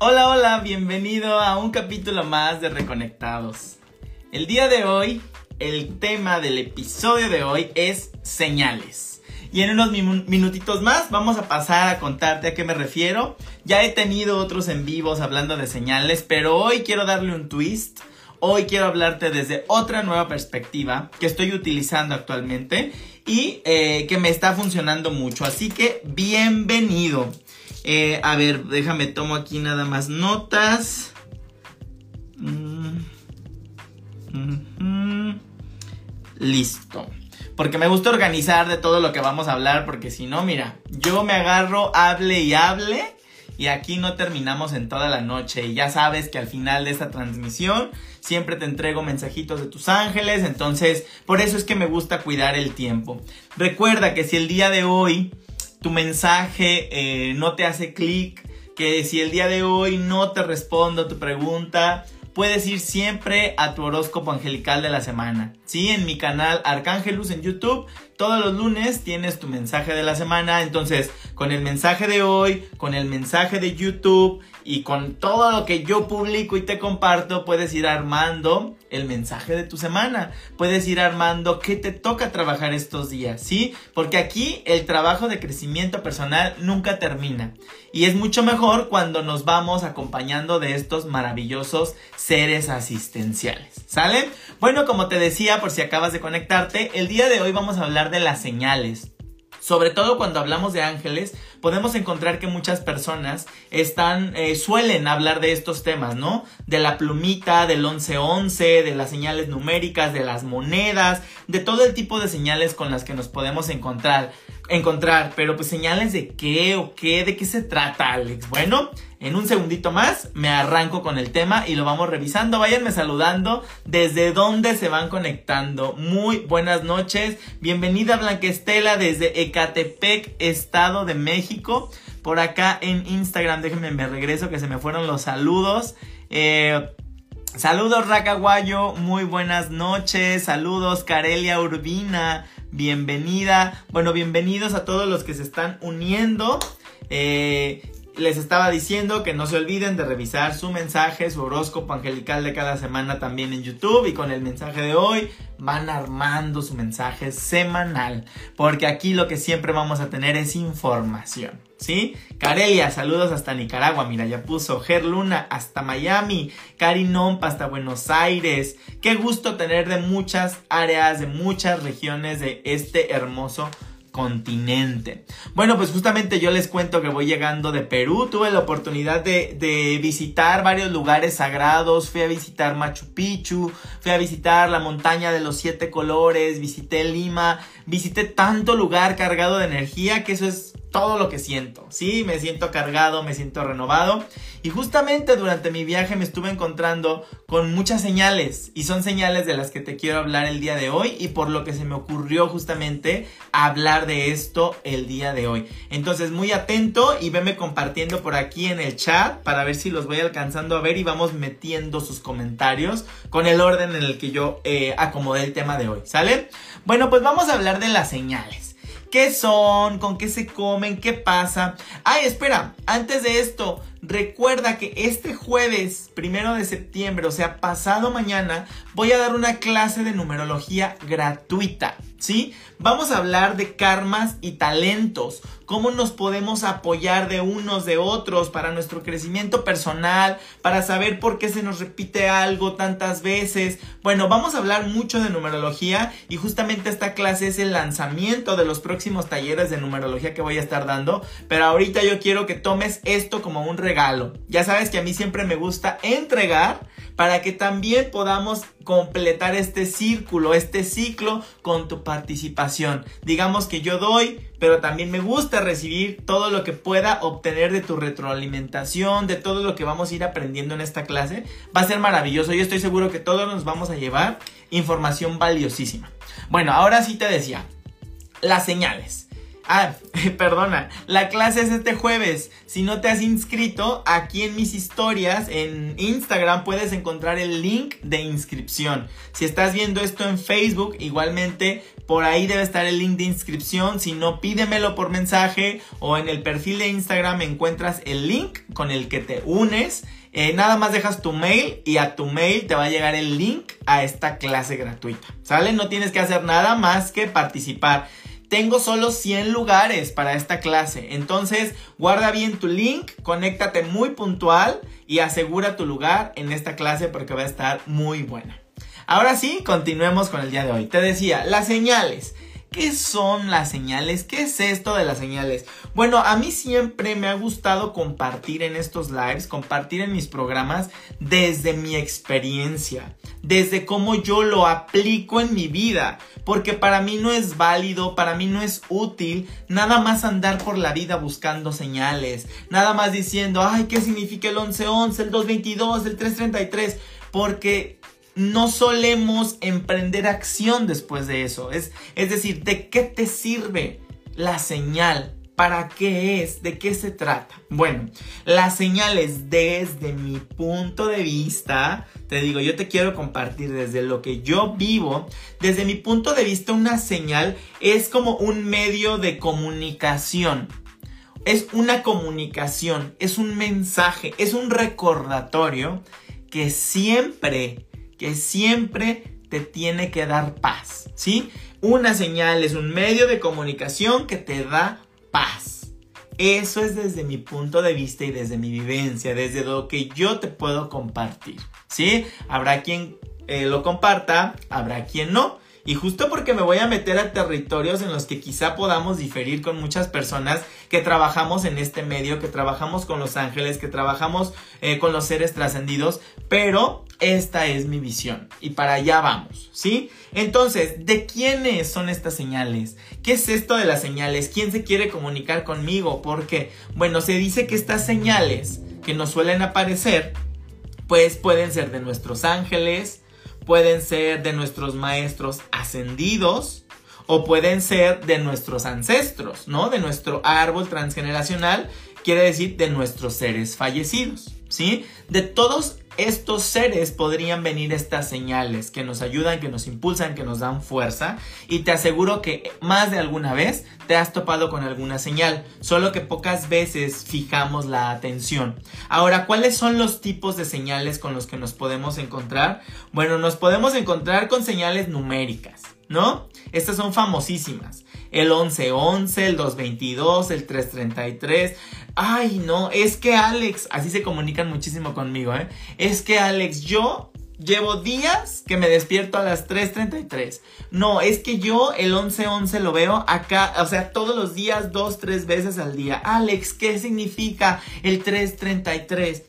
Hola, hola, bienvenido a un capítulo más de Reconectados. El día de hoy, el tema del episodio de hoy es señales. Y en unos minutitos más vamos a pasar a contarte a qué me refiero. Ya he tenido otros en vivos hablando de señales, pero hoy quiero darle un twist. Hoy quiero hablarte desde otra nueva perspectiva que estoy utilizando actualmente y eh, que me está funcionando mucho. Así que bienvenido. Eh, a ver, déjame, tomo aquí nada más notas. Mm, Listo. Porque me gusta organizar de todo lo que vamos a hablar, porque si no, mira, yo me agarro, hable y hable, y aquí no terminamos en toda la noche. Y ya sabes que al final de esta transmisión siempre te entrego mensajitos de tus ángeles, entonces por eso es que me gusta cuidar el tiempo. Recuerda que si el día de hoy tu mensaje eh, no te hace clic, que si el día de hoy no te respondo tu pregunta, puedes ir siempre a tu horóscopo angelical de la semana. Sí, en mi canal Arcángelus en YouTube, todos los lunes tienes tu mensaje de la semana. Entonces, con el mensaje de hoy, con el mensaje de YouTube y con todo lo que yo publico y te comparto, puedes ir armando el mensaje de tu semana. Puedes ir armando qué te toca trabajar estos días, ¿sí? Porque aquí el trabajo de crecimiento personal nunca termina. Y es mucho mejor cuando nos vamos acompañando de estos maravillosos seres asistenciales. ¿Sale? Bueno, como te decía, por si acabas de conectarte, el día de hoy vamos a hablar de las señales. Sobre todo cuando hablamos de ángeles, podemos encontrar que muchas personas están, eh, suelen hablar de estos temas, ¿no? De la plumita, del 1111, de las señales numéricas, de las monedas, de todo el tipo de señales con las que nos podemos encontrar encontrar, pero pues señales de qué o qué, de qué se trata, Alex. Bueno, en un segundito más me arranco con el tema y lo vamos revisando. Váyanme saludando desde dónde se van conectando. Muy buenas noches. Bienvenida Blanquestela desde Ecatepec, Estado de México. Por acá en Instagram, déjenme me regreso que se me fueron los saludos. Eh, saludos Racaguayo, muy buenas noches. Saludos Carelia Urbina bienvenida. Bueno, bienvenidos a todos los que se están uniendo. Eh, les estaba diciendo que no se olviden de revisar su mensaje, su horóscopo angelical de cada semana también en YouTube y con el mensaje de hoy van armando su mensaje semanal, porque aquí lo que siempre vamos a tener es información, ¿sí? Carelia, saludos hasta Nicaragua, mira, ya puso Ger Luna hasta Miami, Cari Nompa hasta Buenos Aires. Qué gusto tener de muchas áreas, de muchas regiones de este hermoso continente. Bueno, pues justamente yo les cuento que voy llegando de Perú, tuve la oportunidad de, visitar varios lugares sagrados, fui a visitar Machu Picchu, fui a visitar la montaña de los siete colores, visité Lima, visité tanto lugar cargado de energía que eso es todo lo que siento, ¿sí? Me siento cargado, me siento renovado. Y justamente durante mi viaje me estuve encontrando con muchas señales. Y son señales de las que te quiero hablar el día de hoy y por lo que se me ocurrió justamente hablar de esto el día de hoy. Entonces, muy atento y veme compartiendo por aquí en el chat para ver si los voy alcanzando a ver y vamos metiendo sus comentarios con el orden en el que yo eh, acomodé el tema de hoy, ¿sale? Bueno, pues vamos a hablar de las señales. ¿Qué son? ¿Con qué se comen? ¿Qué pasa? Ay, espera, antes de esto, recuerda que este jueves, primero de septiembre, o sea, pasado mañana, voy a dar una clase de numerología gratuita. ¿sí? Vamos a hablar de karmas y talentos, cómo nos podemos apoyar de unos de otros para nuestro crecimiento personal, para saber por qué se nos repite algo tantas veces. Bueno, vamos a hablar mucho de numerología y justamente esta clase es el lanzamiento de los próximos talleres de numerología que voy a estar dando, pero ahorita yo quiero que tomes esto como un regalo. Ya sabes que a mí siempre me gusta entregar para que también podamos completar este círculo, este ciclo con tu participación. Digamos que yo doy, pero también me gusta recibir todo lo que pueda obtener de tu retroalimentación, de todo lo que vamos a ir aprendiendo en esta clase. Va a ser maravilloso. Yo estoy seguro que todos nos vamos a llevar información valiosísima. Bueno, ahora sí te decía, las señales. Ah, perdona, la clase es este jueves. Si no te has inscrito, aquí en mis historias en Instagram puedes encontrar el link de inscripción. Si estás viendo esto en Facebook, igualmente Por ahí debe estar el link de inscripción. Si no, pídemelo por mensaje o en el perfil de Instagram encuentras el link con el que te unes. Eh, nada más dejas tu mail y a tu mail te va a llegar el link a esta clase gratuita. ¿Sale? No tienes que hacer nada más que participar. Tengo solo 100 lugares para esta clase. Entonces, guarda bien tu link, conéctate muy puntual y asegura tu lugar en esta clase porque va a estar muy buena. Ahora sí, continuemos con el día de hoy. Te decía, las señales. ¿Qué son las señales? ¿Qué es esto de las señales? Bueno, a mí siempre me ha gustado compartir en estos lives, compartir en mis programas desde mi experiencia, desde cómo yo lo aplico en mi vida, porque para mí no es válido, para mí no es útil nada más andar por la vida buscando señales, nada más diciendo, ay, ¿qué significa el 1111, el 222, el 333? Porque no solemos emprender acción después de eso. Es, es decir, ¿de qué te sirve la señal? ¿Para qué es? ¿De qué se trata? Bueno, las señales desde mi punto de vista, te digo, yo te quiero compartir desde lo que yo vivo, desde mi punto de vista una señal es como un medio de comunicación. Es una comunicación, es un mensaje, es un recordatorio que siempre que siempre te tiene que dar paz, ¿sí? Una señal es un medio de comunicación que te da paz. Eso es desde mi punto de vista y desde mi vivencia, desde lo que yo te puedo compartir, ¿sí? Habrá quien eh, lo comparta, habrá quien no. Y justo porque me voy a meter a territorios en los que quizá podamos diferir con muchas personas que trabajamos en este medio, que trabajamos con los ángeles, que trabajamos eh, con los seres trascendidos, pero esta es mi visión y para allá vamos, ¿sí? Entonces, ¿de quiénes son estas señales? ¿Qué es esto de las señales? ¿Quién se quiere comunicar conmigo? Porque, bueno, se dice que estas señales que nos suelen aparecer, pues pueden ser de nuestros ángeles, pueden ser de nuestros maestros ascendidos o pueden ser de nuestros ancestros, ¿no? De nuestro árbol transgeneracional, quiere decir de nuestros seres fallecidos, ¿sí? De todos estos seres podrían venir estas señales que nos ayudan, que nos impulsan, que nos dan fuerza. Y te aseguro que más de alguna vez te has topado con alguna señal, solo que pocas veces fijamos la atención. Ahora, ¿cuáles son los tipos de señales con los que nos podemos encontrar? Bueno, nos podemos encontrar con señales numéricas, ¿no? Estas son famosísimas el 1111, el 222, el 333. Ay, no, es que Alex, así se comunican muchísimo conmigo, ¿eh? Es que Alex, yo llevo días que me despierto a las 3.33. No, es que yo el 11.11 lo veo acá, o sea, todos los días, dos, tres veces al día. Alex, ¿qué significa el 3.33?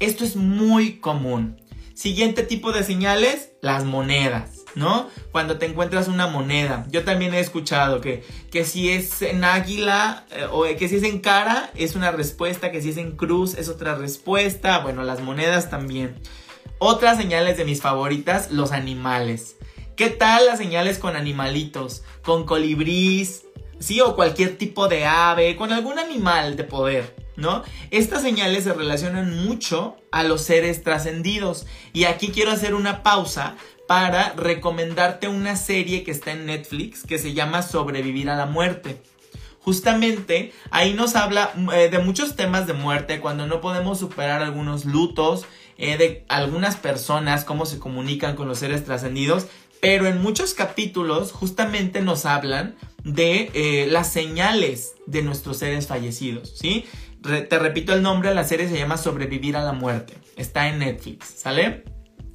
Esto es muy común. Siguiente tipo de señales, las monedas. ¿No? Cuando te encuentras una moneda. Yo también he escuchado que, que si es en águila eh, o que si es en cara es una respuesta, que si es en cruz es otra respuesta. Bueno, las monedas también. Otras señales de mis favoritas, los animales. ¿Qué tal las señales con animalitos? Con colibrís, sí, o cualquier tipo de ave, con algún animal de poder. ¿No? Estas señales se relacionan mucho a los seres trascendidos. Y aquí quiero hacer una pausa para recomendarte una serie que está en Netflix que se llama Sobrevivir a la muerte. Justamente ahí nos habla eh, de muchos temas de muerte, cuando no podemos superar algunos lutos, eh, de algunas personas, cómo se comunican con los seres trascendidos, pero en muchos capítulos justamente nos hablan de eh, las señales de nuestros seres fallecidos, ¿sí? Te repito el nombre, la serie se llama Sobrevivir a la muerte, está en Netflix, ¿sale?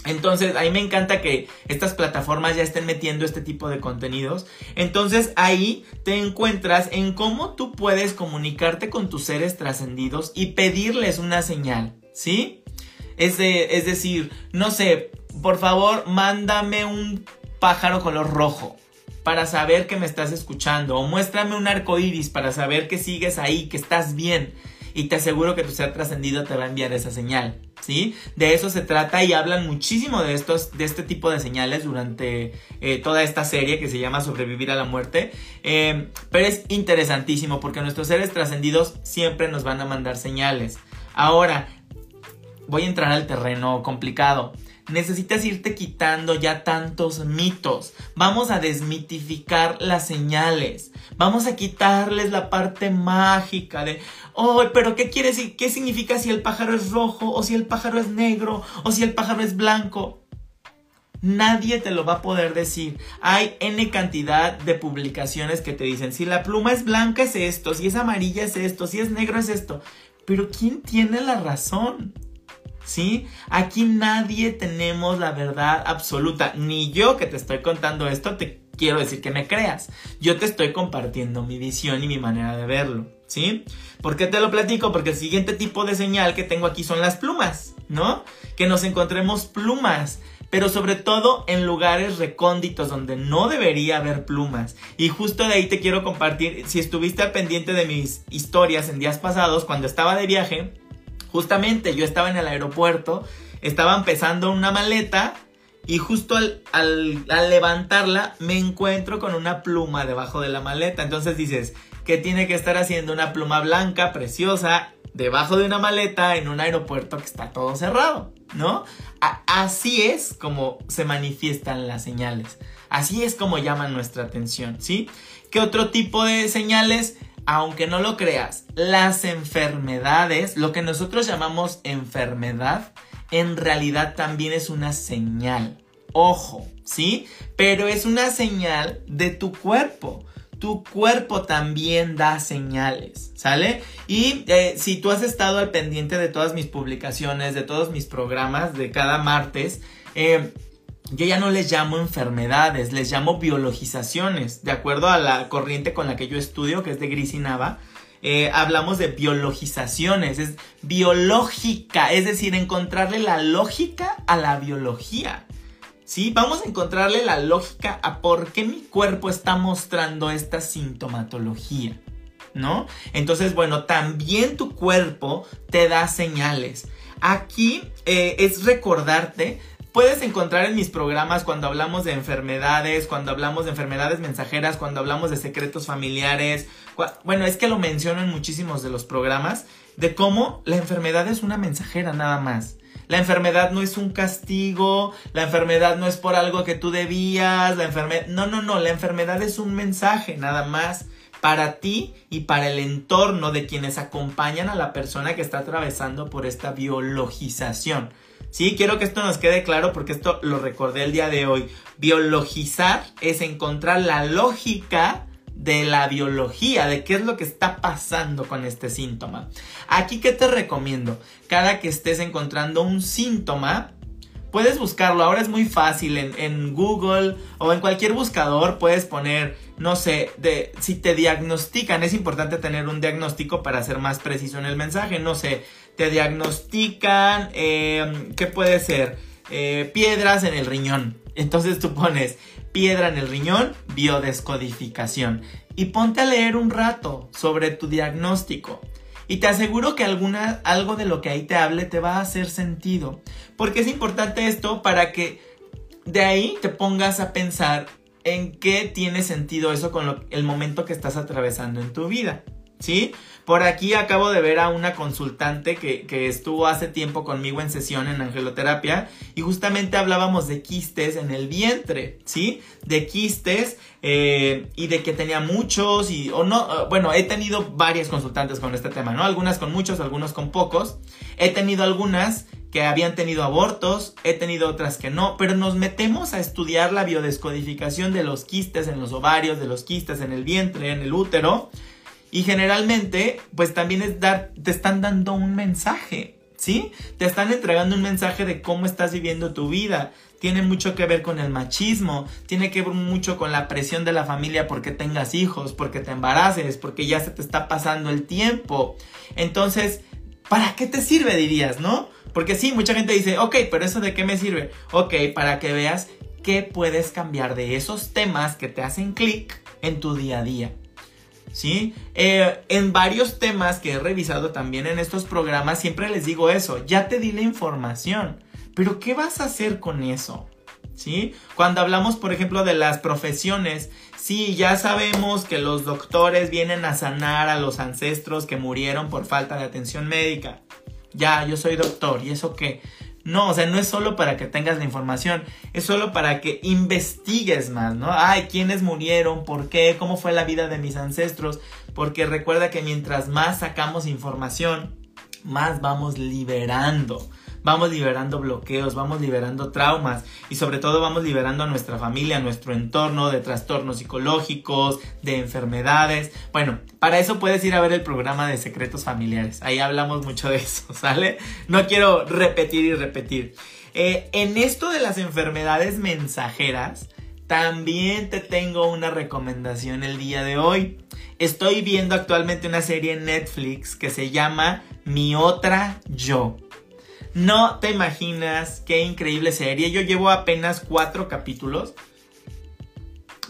Entonces, a mí me encanta que estas plataformas ya estén metiendo este tipo de contenidos. Entonces, ahí te encuentras en cómo tú puedes comunicarte con tus seres trascendidos y pedirles una señal, ¿sí? Es, es decir, no sé, por favor, mándame un pájaro color rojo para saber que me estás escuchando o muéstrame un arco iris para saber que sigues ahí, que estás bien y te aseguro que tu ser trascendido te va a enviar esa señal, ¿sí? De eso se trata y hablan muchísimo de estos, de este tipo de señales durante eh, toda esta serie que se llama Sobrevivir a la muerte, em, pero es interesantísimo porque nuestros seres trascendidos siempre nos van a mandar señales. Ahora, voy a entrar al terreno complicado. Necesitas irte quitando ya tantos mitos. Vamos a desmitificar las señales. Vamos a quitarles la parte mágica de, oh, pero ¿qué quiere decir? ¿Qué significa si el pájaro es rojo o si el pájaro es negro o si el pájaro es blanco? Nadie te lo va a poder decir. Hay N cantidad de publicaciones que te dicen, si la pluma es blanca es esto, si es amarilla es esto, si es negro es esto. Pero ¿quién tiene la razón? ¿Sí? Aquí nadie tenemos la verdad absoluta. Ni yo que te estoy contando esto te quiero decir que me creas. Yo te estoy compartiendo mi visión y mi manera de verlo. ¿Sí? ¿Por qué te lo platico? Porque el siguiente tipo de señal que tengo aquí son las plumas, ¿no? Que nos encontremos plumas pero sobre todo en lugares recónditos donde no debería haber plumas. Y justo de ahí te quiero compartir, si estuviste al pendiente de mis historias en días pasados, cuando estaba de viaje, justamente yo estaba en el aeropuerto, estaba empezando una maleta y justo al, al, levantarla me encuentro con una pluma debajo de la maleta. Entonces dices, ¿qué tiene que estar haciendo una pluma blanca, preciosa, debajo de una maleta en un aeropuerto que está todo cerrado? ¿No? así es como se manifiestan las señales. Así es como llaman nuestra atención, ¿sí? ¿Qué otro tipo de señales? Aunque no lo creas, las enfermedades, lo que nosotros llamamos enfermedad, en realidad también es una señal. Ojo, ¿sí? Pero es una señal de tu cuerpo tu cuerpo también da señales, ¿sale? Y eh, si tú has estado al pendiente de todas mis publicaciones, de todos mis programas de cada martes, eh, yo ya no les llamo enfermedades, les llamo biologizaciones, de acuerdo a la corriente con la que yo estudio, que es de Gris y Nava. Eh, hablamos de biologizaciones, es biológica, es decir, encontrarle la lógica a la biología. ¿sí? Vamos a encontrarle la lógica a por qué mi cuerpo está mostrando esta sintomatología, ¿no? Entonces, bueno, también tu cuerpo te da señales. Aquí eh, es recordarte puedes encontrar en mis programas cuando hablamos de enfermedades, cuando hablamos de enfermedades mensajeras, cuando hablamos de secretos familiares. Bueno, es que lo menciono en muchísimos de los programas, de cómo la enfermedad es una mensajera nada más. La enfermedad no es un castigo, la enfermedad no es por algo que tú debías, la enfermedad... No, no, no, la enfermedad es un mensaje nada más para ti y para el entorno de quienes acompañan a la persona que está atravesando por esta biologización. Sí, quiero que esto nos quede claro porque esto lo recordé el día de hoy. Biologizar es encontrar la lógica de la biología, de qué es lo que está pasando con este síntoma. Aquí, ¿qué te recomiendo? Cada que estés encontrando un síntoma, puedes buscarlo. Ahora es muy fácil en, Google o en cualquier buscador puedes poner, no sé, de si te diagnostican. Es importante tener un diagnóstico para ser más preciso en el mensaje. No sé, te diagnostican, em, ¿qué puede ser? Eh, piedras en el riñón. Entonces tú pones piedra en el riñón, biodescodificación. Y ponte a leer un rato sobre tu diagnóstico. Y te aseguro que alguna, algo de lo que ahí te hable te va a hacer sentido. Porque es importante esto para que de ahí te pongas a pensar en qué tiene sentido eso con el momento que estás atravesando en tu vida. ¿Sí? Por aquí acabo de ver a una consultante que, estuvo hace tiempo conmigo en sesión en angeloterapia y justamente hablábamos de quistes en el vientre, ¿sí? De quistes eh, y de que tenía muchos y o no, eh, bueno, he tenido varias consultantes con este tema, ¿no? Algunas con muchos, algunos con pocos. He tenido algunas que habían tenido abortos, he tenido otras que no, pero nos metemos a estudiar la biodescodificación de los quistes en los ovarios, de los quistes en el vientre, en el útero y generalmente, pues también es dar, te están dando un mensaje, ¿sí? Te están entregando un mensaje de cómo estás viviendo tu vida. Tiene mucho que ver con el machismo, tiene que ver mucho con la presión de la familia porque tengas hijos, porque te embaraces, porque ya se te está pasando el tiempo. Entonces, ¿para qué te sirve dirías, no? Porque sí, mucha gente dice, ok, pero eso de qué me sirve? Ok, para que veas qué puedes cambiar de esos temas que te hacen clic en tu día a día. ¿Sí? Eh, en varios temas que he revisado también en estos programas, siempre les digo eso, ya te di la información, pero ¿qué vas a hacer con eso? ¿Sí? Cuando hablamos, por ejemplo, de las profesiones, sí, ya sabemos que los doctores vienen a sanar a los ancestros que murieron por falta de atención médica. Ya, yo soy doctor, ¿y eso qué? No, o sea, no es solo para que tengas la información, es solo para que investigues más, ¿no? Ay, ¿quiénes murieron? ¿Por qué? ¿Cómo fue la vida de mis ancestros? Porque recuerda que mientras más sacamos información, más vamos liberando vamos liberando bloqueos, vamos liberando traumas y sobre todo vamos liberando a nuestra familia, a nuestro entorno de trastornos psicológicos, de enfermedades. Bueno, para eso puedes ir a ver el programa de secretos familiares. Ahí hablamos mucho de eso, ¿sale? No quiero repetir y repetir. Eh, en esto de las enfermedades mensajeras, también te tengo una recomendación el día de hoy. Estoy viendo actualmente una serie en Netflix que se llama Mi otra yo. No te imaginas qué increíble serie. Yo llevo apenas cuatro capítulos.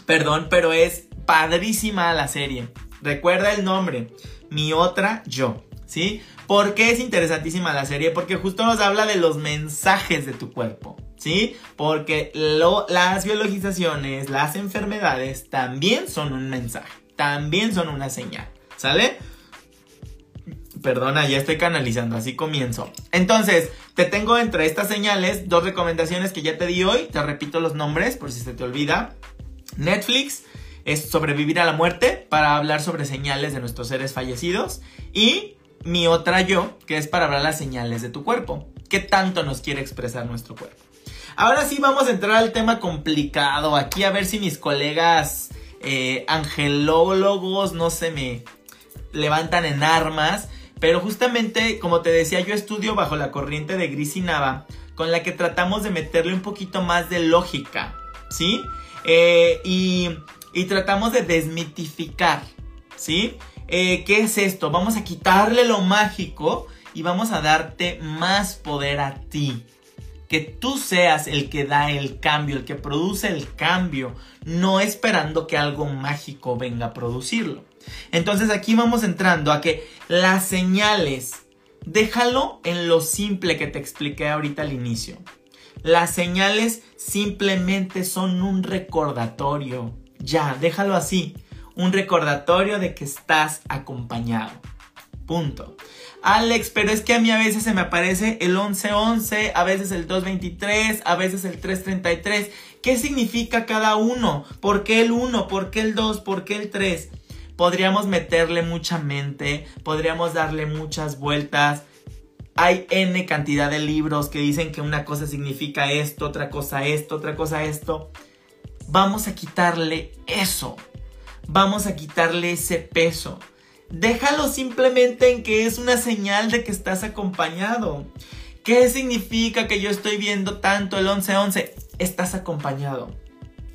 Perdón, pero es padrísima la serie. Recuerda el nombre. Mi otra yo. ¿Sí? ¿Por qué es interesantísima la serie? Porque justo nos habla de los mensajes de tu cuerpo. ¿Sí? Porque las biologizaciones, las enfermedades también son un mensaje. También son una señal. ¿Sale? Perdona, ya estoy canalizando, así comienzo. Entonces, te tengo entre estas señales dos recomendaciones que ya te di hoy. Te repito los nombres por si se te olvida. Netflix es sobrevivir a la muerte para hablar sobre señales de nuestros seres fallecidos. Y mi otra yo, que es para hablar las señales de tu cuerpo. ¿Qué tanto nos quiere expresar nuestro cuerpo? Ahora sí vamos a entrar al tema complicado. Aquí a ver si mis colegas eh, angelólogos no se me levantan en armas. Pero justamente, como te decía, yo estudio bajo la corriente de Gris y Nava, con la que tratamos de meterle un poquito más de lógica, ¿sí? Eh, y, tratamos de desmitificar, ¿sí? Eh, ¿Qué es esto? Vamos a quitarle lo mágico y vamos a darte más poder a ti. Que tú seas el que da el cambio, el que produce el cambio, no esperando que algo mágico venga a producirlo. Entonces aquí vamos entrando a que las señales, déjalo en lo simple que te expliqué ahorita al inicio. Las señales simplemente son un recordatorio. Ya, déjalo así. Un recordatorio de que estás acompañado. Punto. Alex, pero es que a mí a veces se me aparece el 1111, a veces el 223, a veces el 333. ¿Qué significa cada uno? ¿Por qué el 1? ¿Por qué el 2? ¿Por qué el 3? Podríamos meterle mucha mente, podríamos darle muchas vueltas. Hay N cantidad de libros que dicen que una cosa significa esto, otra cosa esto, otra cosa esto. Vamos a quitarle eso. Vamos a quitarle ese peso. Déjalo simplemente en que es una señal de que estás acompañado. ¿Qué significa que yo estoy viendo tanto el 1111? Estás acompañado.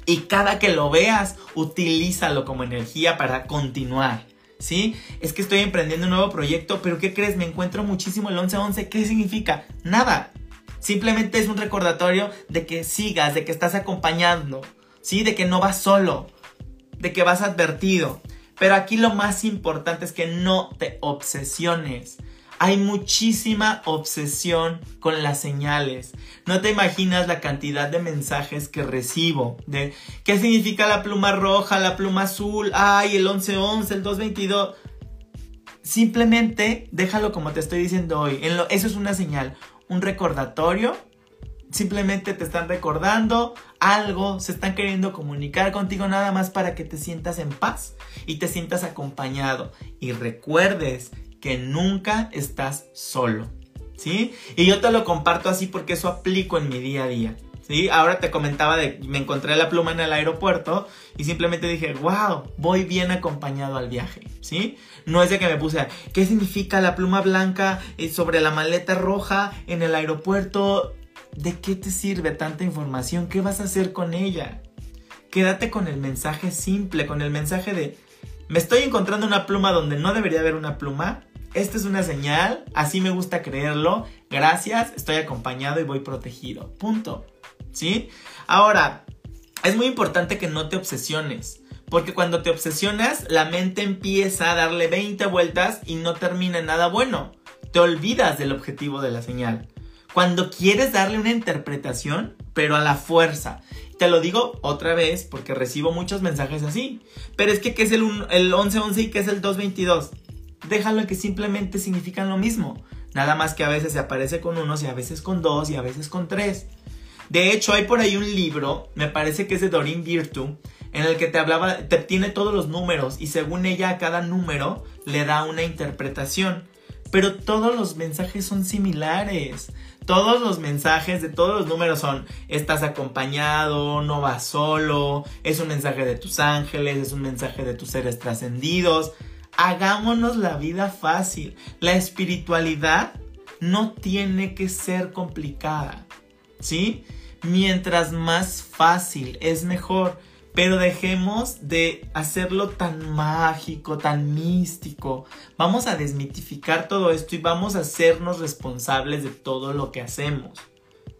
Y cada que lo veas, utilízalo como energía para continuar. ¿Sí? Es que estoy emprendiendo un nuevo proyecto, pero ¿qué crees? Me encuentro muchísimo el 1111. ¿Qué significa? Nada. Simplemente es un recordatorio de que sigas, de que estás acompañando, ¿sí? De que no vas solo, de que vas advertido. Pero aquí lo más importante es que no te obsesiones. Hay muchísima obsesión con las señales. No te imaginas la cantidad de mensajes que recibo de qué significa la pluma roja, la pluma azul, ay, el 1111, el 222. Simplemente déjalo como te estoy diciendo hoy. eso es una señal, un recordatorio. Simplemente te están recordando algo, se están queriendo comunicar contigo nada más para que te sientas en paz y te sientas acompañado. Y recuerdes que nunca estás solo. ¿Sí? Y yo te lo comparto así porque eso aplico en mi día a día. ¿Sí? Ahora te comentaba de me encontré la pluma en el aeropuerto y simplemente dije, wow, voy bien acompañado al viaje, ¿sí? No es de que me puse, ¿qué significa la pluma blanca eh, sobre la maleta roja en el aeropuerto? ¿De qué te sirve tanta información? ¿Qué vas a hacer con ella? Quédate con el mensaje simple, con el mensaje de, me estoy encontrando una pluma donde no debería haber una pluma, esta es una señal, así me gusta creerlo. Gracias, estoy acompañado y voy protegido. Punto. ¿Sí? Ahora, es muy importante que no te obsesiones. Porque cuando te obsesionas, la mente empieza a darle 20 vueltas y no termina en nada bueno. Te olvidas del objetivo de la señal. Cuando quieres darle una interpretación, pero a la fuerza. Te lo digo otra vez porque recibo muchos mensajes así. Pero es que, ¿qué es el, el 1111 y qué es el 222? Déjalo que simplemente significan lo mismo. Nada más que a veces se aparece con unos y a veces con dos y a veces con tres. De hecho, hay por ahí un libro, me parece que es de Doreen Virtue, en el que te hablaba, te tiene todos los números y según ella a cada número le da una interpretación. Pero todos los mensajes son similares. Todos los mensajes de todos los números son estás acompañado, no vas solo, es un mensaje de tus ángeles, es un mensaje de tus seres trascendidos. Hagámonos la vida fácil. La espiritualidad no tiene que ser complicada. ¿Sí? Mientras más fácil es mejor. Pero dejemos de hacerlo tan mágico, tan místico. Vamos a desmitificar todo esto y vamos a hacernos responsables de todo lo que hacemos.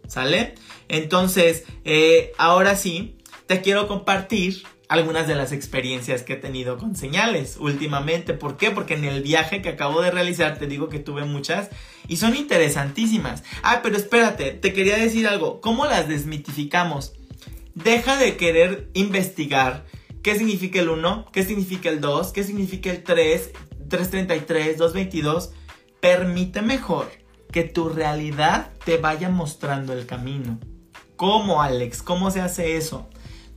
¿Sale? Entonces, eh, ahora sí, te quiero compartir algunas de las experiencias que he tenido con señales últimamente. ¿Por qué? Porque en el viaje que acabo de realizar te digo que tuve muchas y son interesantísimas. Ah, pero espérate, te quería decir algo. ¿Cómo las desmitificamos? Deja de querer investigar qué significa el 1, qué significa el 2, qué significa el 3, 333, 222. Permite mejor que tu realidad te vaya mostrando el camino. ¿Cómo, Alex? ¿Cómo se hace eso?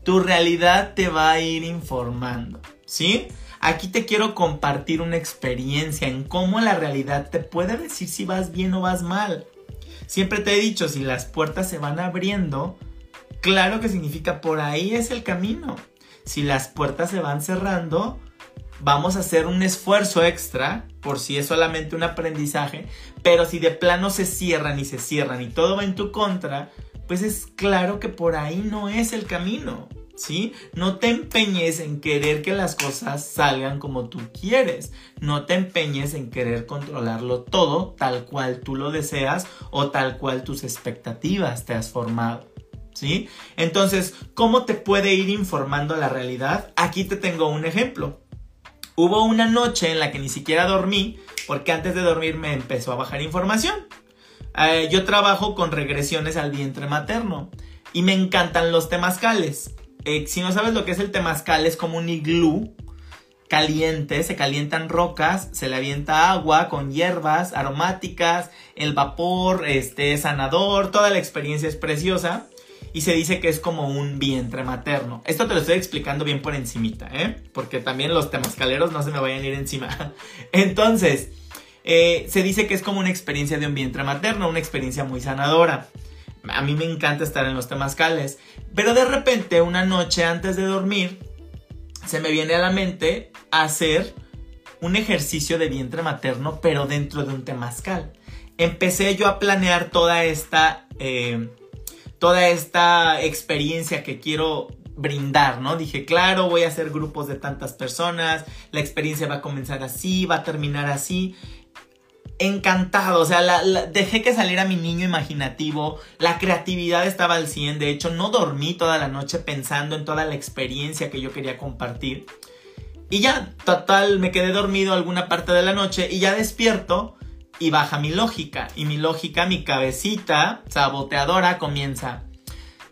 Tu realidad te va a ir informando, ¿sí? Aquí te quiero compartir una experiencia en cómo la realidad te puede decir si vas bien o vas mal. Siempre te he dicho, si las puertas se van abriendo, claro que significa por ahí es el camino. Si las puertas se van cerrando, vamos a hacer un esfuerzo extra por si es solamente un aprendizaje, pero si de plano se cierran y se cierran y todo va en tu contra, pues es claro que por ahí no es el camino. ¿Sí? No te empeñes en querer que las cosas salgan como tú quieres. No te empeñes en querer controlarlo todo tal cual tú lo deseas o tal cual tus expectativas te has formado. ¿sí? Entonces, ¿cómo te puede ir informando la realidad? Aquí te tengo un ejemplo. Hubo una noche en la que ni siquiera dormí, porque antes de dormir me empezó a bajar información. Eh, yo trabajo con regresiones al vientre materno y me encantan los temazcales. Eh, si no sabes lo que es el temazcal, es como un iglú caliente, se calientan rocas, se le avienta agua con hierbas aromáticas, el vapor, este sanador, toda la experiencia es preciosa y se dice que es como un vientre materno. Esto te lo estoy explicando bien por encimita, ¿eh? Porque también los temascaleros no se me vayan a ir encima. Entonces, eh, se dice que es como una experiencia de un vientre materno, una experiencia muy sanadora. A mí me encanta estar en los temazcales. Pero de repente, una noche antes de dormir, se me viene a la mente hacer un ejercicio de vientre materno, pero dentro de un temazcal. Empecé yo a planear toda esta... Eh, toda esta experiencia que quiero brindar, ¿no? Dije, claro, voy a hacer grupos de tantas personas, la experiencia va a comenzar así, va a terminar así. Encantado, o sea, dejé que saliera mi niño imaginativo, la creatividad estaba al 100, de hecho no dormí toda la noche pensando en toda la experiencia que yo quería compartir. Y ya, total, me quedé dormido alguna parte de la noche y ya despierto y baja mi lógica. Y mi lógica, mi cabecita saboteadora comienza.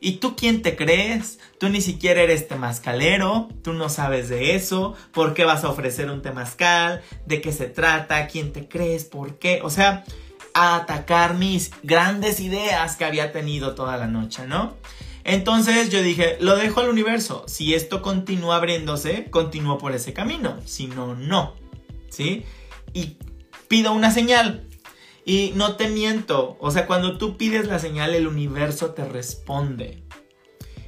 ¿Y tú quién te crees? Tú ni siquiera eres temazcalero, tú no sabes de eso, ¿por qué vas a ofrecer un temazcal? ¿De qué se trata? ¿Quién te crees? ¿Por qué? O sea, a atacar mis grandes ideas que había tenido toda la noche, ¿no? Entonces yo dije, lo dejo al universo. Si esto continúa abriéndose, continúo por ese camino. Si no, no. ¿Sí? Y pido una señal. Y no te miento, o sea, cuando tú pides la señal, el universo te responde.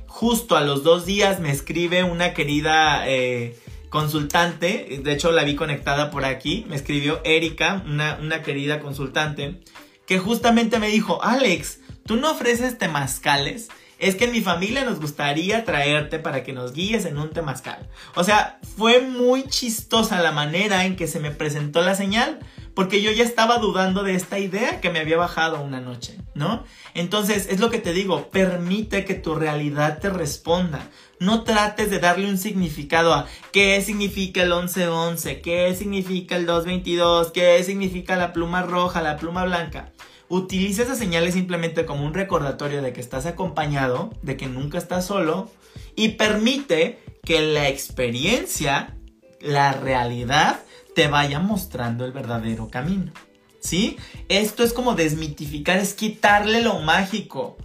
Justo a los dos días me escribe una querida eh, consultante, de hecho la vi conectada por aquí, me escribió Erika, una, una querida consultante, que justamente me dijo, Alex, ¿tú no ofreces temazcales? es que en mi familia nos gustaría traerte para que nos guíes en un temazcal. O sea, fue muy chistosa la manera en que se me presentó la señal, porque yo ya estaba dudando de esta idea que me había bajado una noche, ¿no? Entonces, es lo que te digo, permite que tu realidad te responda. No trates de darle un significado a qué significa el 1111, qué significa el 222, qué significa la pluma roja, la pluma blanca. Utiliza esas señales simplemente como un recordatorio de que estás acompañado, de que nunca estás solo y permite que la experiencia, la realidad, te vaya mostrando el verdadero camino. ¿Sí? Esto es como desmitificar, es quitarle lo mágico.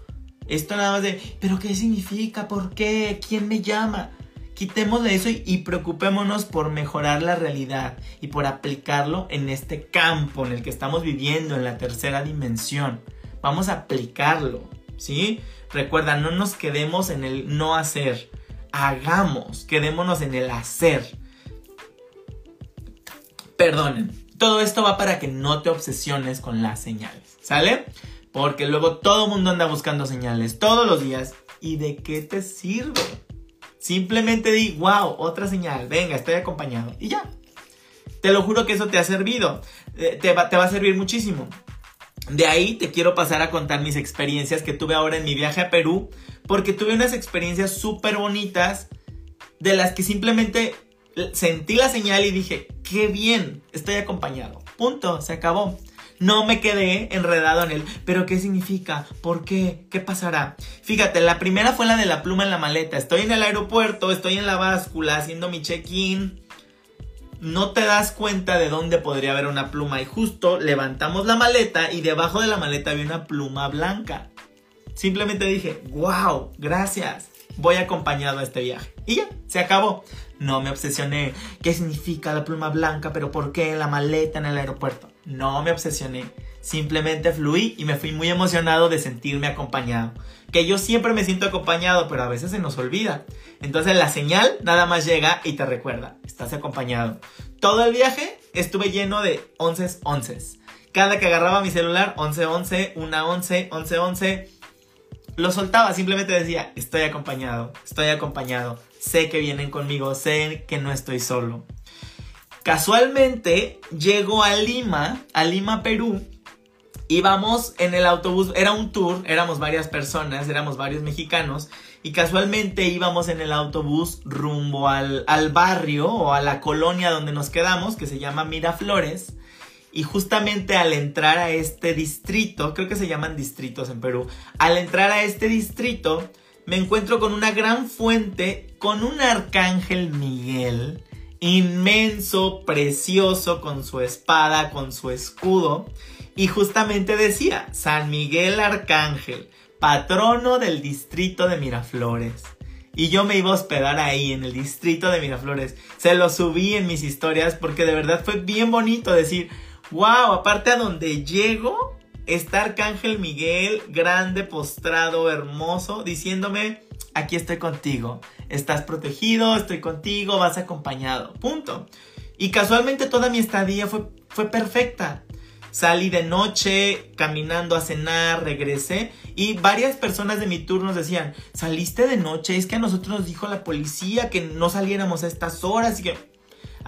Esto nada más de, pero ¿qué significa? ¿Por qué? ¿Quién me llama? Quitémosle eso y, y, preocupémonos por mejorar la realidad y por aplicarlo en este campo en el que estamos viviendo, en la tercera dimensión. Vamos a aplicarlo, ¿sí? Recuerda, no nos quedemos en el no hacer. Hagamos, quedémonos en el hacer. Perdonen, todo esto va para que no te obsesiones con las señales, ¿sale? Porque luego todo el mundo anda buscando señales todos los días. ¿Y de qué te sirve? Simplemente di, wow, otra señal, venga, estoy acompañado. Y ya. Te lo juro que eso te ha servido. Eh, te, va, te va a servir muchísimo. De ahí te quiero pasar a contar mis experiencias que tuve ahora en mi viaje a Perú, porque tuve unas experiencias súper bonitas de las que simplemente sentí la señal y dije, qué bien, estoy acompañado. Punto, se acabó. No me quedé enredado en él. Pero ¿qué significa? ¿Por qué? ¿Qué pasará? Fíjate, la primera fue la de la pluma en la maleta. Estoy en el aeropuerto, estoy en la báscula haciendo mi check-in no te das cuenta de dónde podría haber una pluma y justo levantamos la maleta y debajo de la maleta había una pluma blanca. Simplemente dije, wow, gracias, voy acompañado a este viaje. Y ya, se acabó. No me obsesioné. ¿Qué significa la pluma blanca? ¿Pero por qué la maleta en el aeropuerto? No me obsesioné. Simplemente fluí y me fui muy emocionado de sentirme acompañado. Que yo siempre me siento acompañado, pero a veces se nos olvida. Entonces la señal nada más llega y te recuerda, estás acompañado. Todo el viaje estuve lleno de 11 11. Cada que agarraba mi celular, 11 11, una 11, 11 11, lo soltaba, simplemente decía, estoy acompañado, estoy acompañado, sé que vienen conmigo, sé que no estoy solo. Casualmente llego a Lima, a Lima, Perú, íbamos en el autobús, era un tour, éramos varias personas, éramos varios mexicanos, y casualmente íbamos en el autobús rumbo al, al barrio o a la colonia donde nos quedamos, que se llama Miraflores. Y justamente al entrar a este distrito, creo que se llaman distritos en Perú, al entrar a este distrito me encuentro con una gran fuente, con un arcángel Miguel, inmenso, precioso, con su espada, con su escudo. Y justamente decía, San Miguel Arcángel, patrono del distrito de Miraflores. Y yo me iba a hospedar ahí, en el distrito de Miraflores. Se lo subí en mis historias porque de verdad fue bien bonito decir, wow, aparte a donde llego, está Arcángel Miguel, grande, postrado, hermoso, diciéndome, aquí estoy contigo. Estás protegido, estoy contigo, vas acompañado. Punto. Y casualmente toda mi estadía fue, fue perfecta. Salí de noche, caminando a cenar, regresé y varias personas de mi turno decían, saliste de noche, es que a nosotros nos dijo la policía que no saliéramos a estas horas y que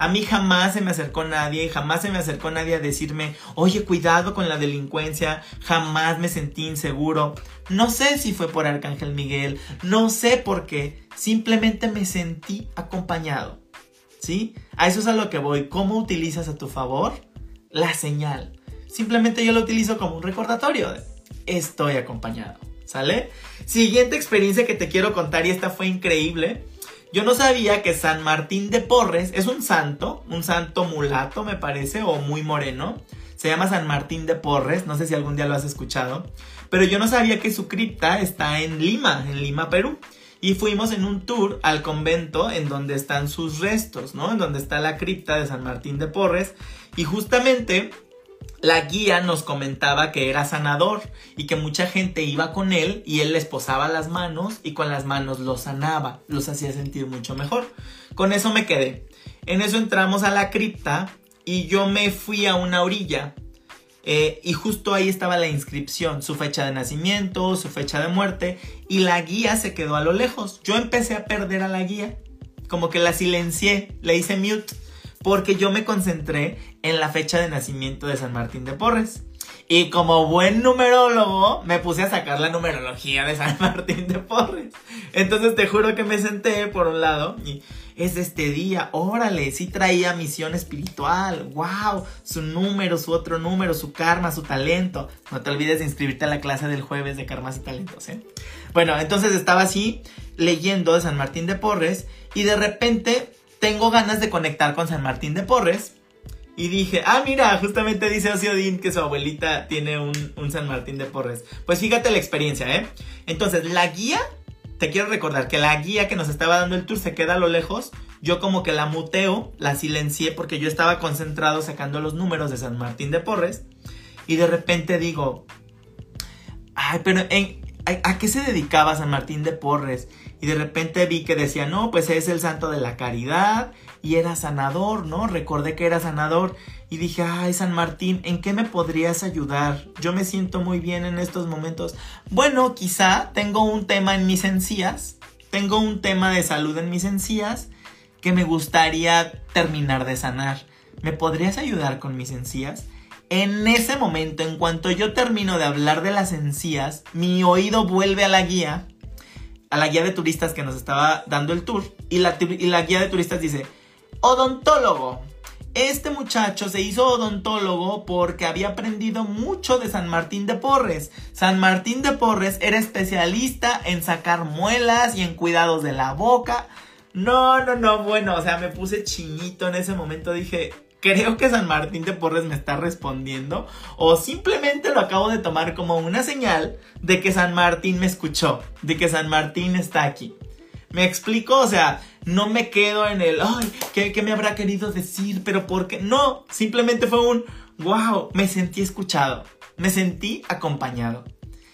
a mí jamás se me acercó nadie, jamás se me acercó nadie a decirme, oye, cuidado con la delincuencia, jamás me sentí inseguro. No sé si fue por Arcángel Miguel, no sé por qué, simplemente me sentí acompañado. ¿Sí? A eso es a lo que voy. ¿Cómo utilizas a tu favor la señal? Simplemente yo lo utilizo como un recordatorio de estoy acompañado. ¿Sale? Siguiente experiencia que te quiero contar y esta fue increíble. Yo no sabía que San Martín de Porres es un santo, un santo mulato me parece, o muy moreno. Se llama San Martín de Porres, no sé si algún día lo has escuchado. Pero yo no sabía que su cripta está en Lima, en Lima, Perú. Y fuimos en un tour al convento en donde están sus restos, ¿no? En donde está la cripta de San Martín de Porres. Y justamente la guía nos comentaba que era sanador y que mucha gente iba con él y él les posaba las manos y con las manos los sanaba, los hacía sentir mucho mejor. Con eso me quedé. En eso entramos a la cripta y yo me fui a una orilla eh, y justo ahí estaba la inscripción, su fecha de nacimiento, su fecha de muerte y la guía se quedó a lo lejos. Yo empecé a perder a la guía, como que la silencié, le hice mute porque yo me concentré en la fecha de nacimiento de San Martín de Porres. Y como buen numerólogo, me puse a sacar la numerología de San Martín de Porres. Entonces te juro que me senté por un lado y es este día, órale, sí traía misión espiritual, wow, su número, su otro número, su karma, su talento. No te olvides de inscribirte a la clase del jueves de karmas y talentos, ¿eh? Bueno, entonces estaba así leyendo de San Martín de Porres y de repente tengo ganas de conectar con San Martín de Porres. y dije, ah, mira, justamente dice Ociodín que su abuelita tiene un, San Martín de Porres. Pues fíjate la experiencia, ¿eh? Entonces, la guía, te quiero recordar que la guía que nos estaba dando el tour se queda a lo lejos. Yo como que la muteo, la silencié porque yo estaba concentrado sacando los números de San Martín de Porres. Y de repente digo, ay, pero ¿a, qué se dedicaba San Martín de Porres? Y de repente vi que decía, no, pues es el santo de la caridad y era sanador, ¿no? Recordé que era sanador y dije, ay, San Martín, ¿en qué me podrías ayudar? Yo me siento muy bien en estos momentos. Bueno, quizá tengo un tema en mis encías, tengo un tema de salud en mis encías que me gustaría terminar de sanar. ¿Me podrías ayudar con mis encías? En ese momento, en cuanto yo termino de hablar de las encías, mi oído vuelve a la guía, a la guía de turistas que nos estaba dando el tour, y la, y la guía de turistas dice, odontólogo. Este muchacho se hizo odontólogo porque había aprendido mucho de San Martín de Porres. San Martín de Porres era especialista en sacar muelas y en cuidados de la boca. No, no, no, bueno, o sea, me puse chinito en ese momento, dije, creo que San Martín de Porres me está respondiendo o simplemente lo acabo de tomar como una señal de que San Martín me escuchó, de que San Martín está aquí. ¿Me explico? O sea, no me quedo en el, ay, ¿qué, me habrá querido decir? Pero ¿por qué? No, simplemente fue un, wow, me sentí escuchado, me sentí acompañado.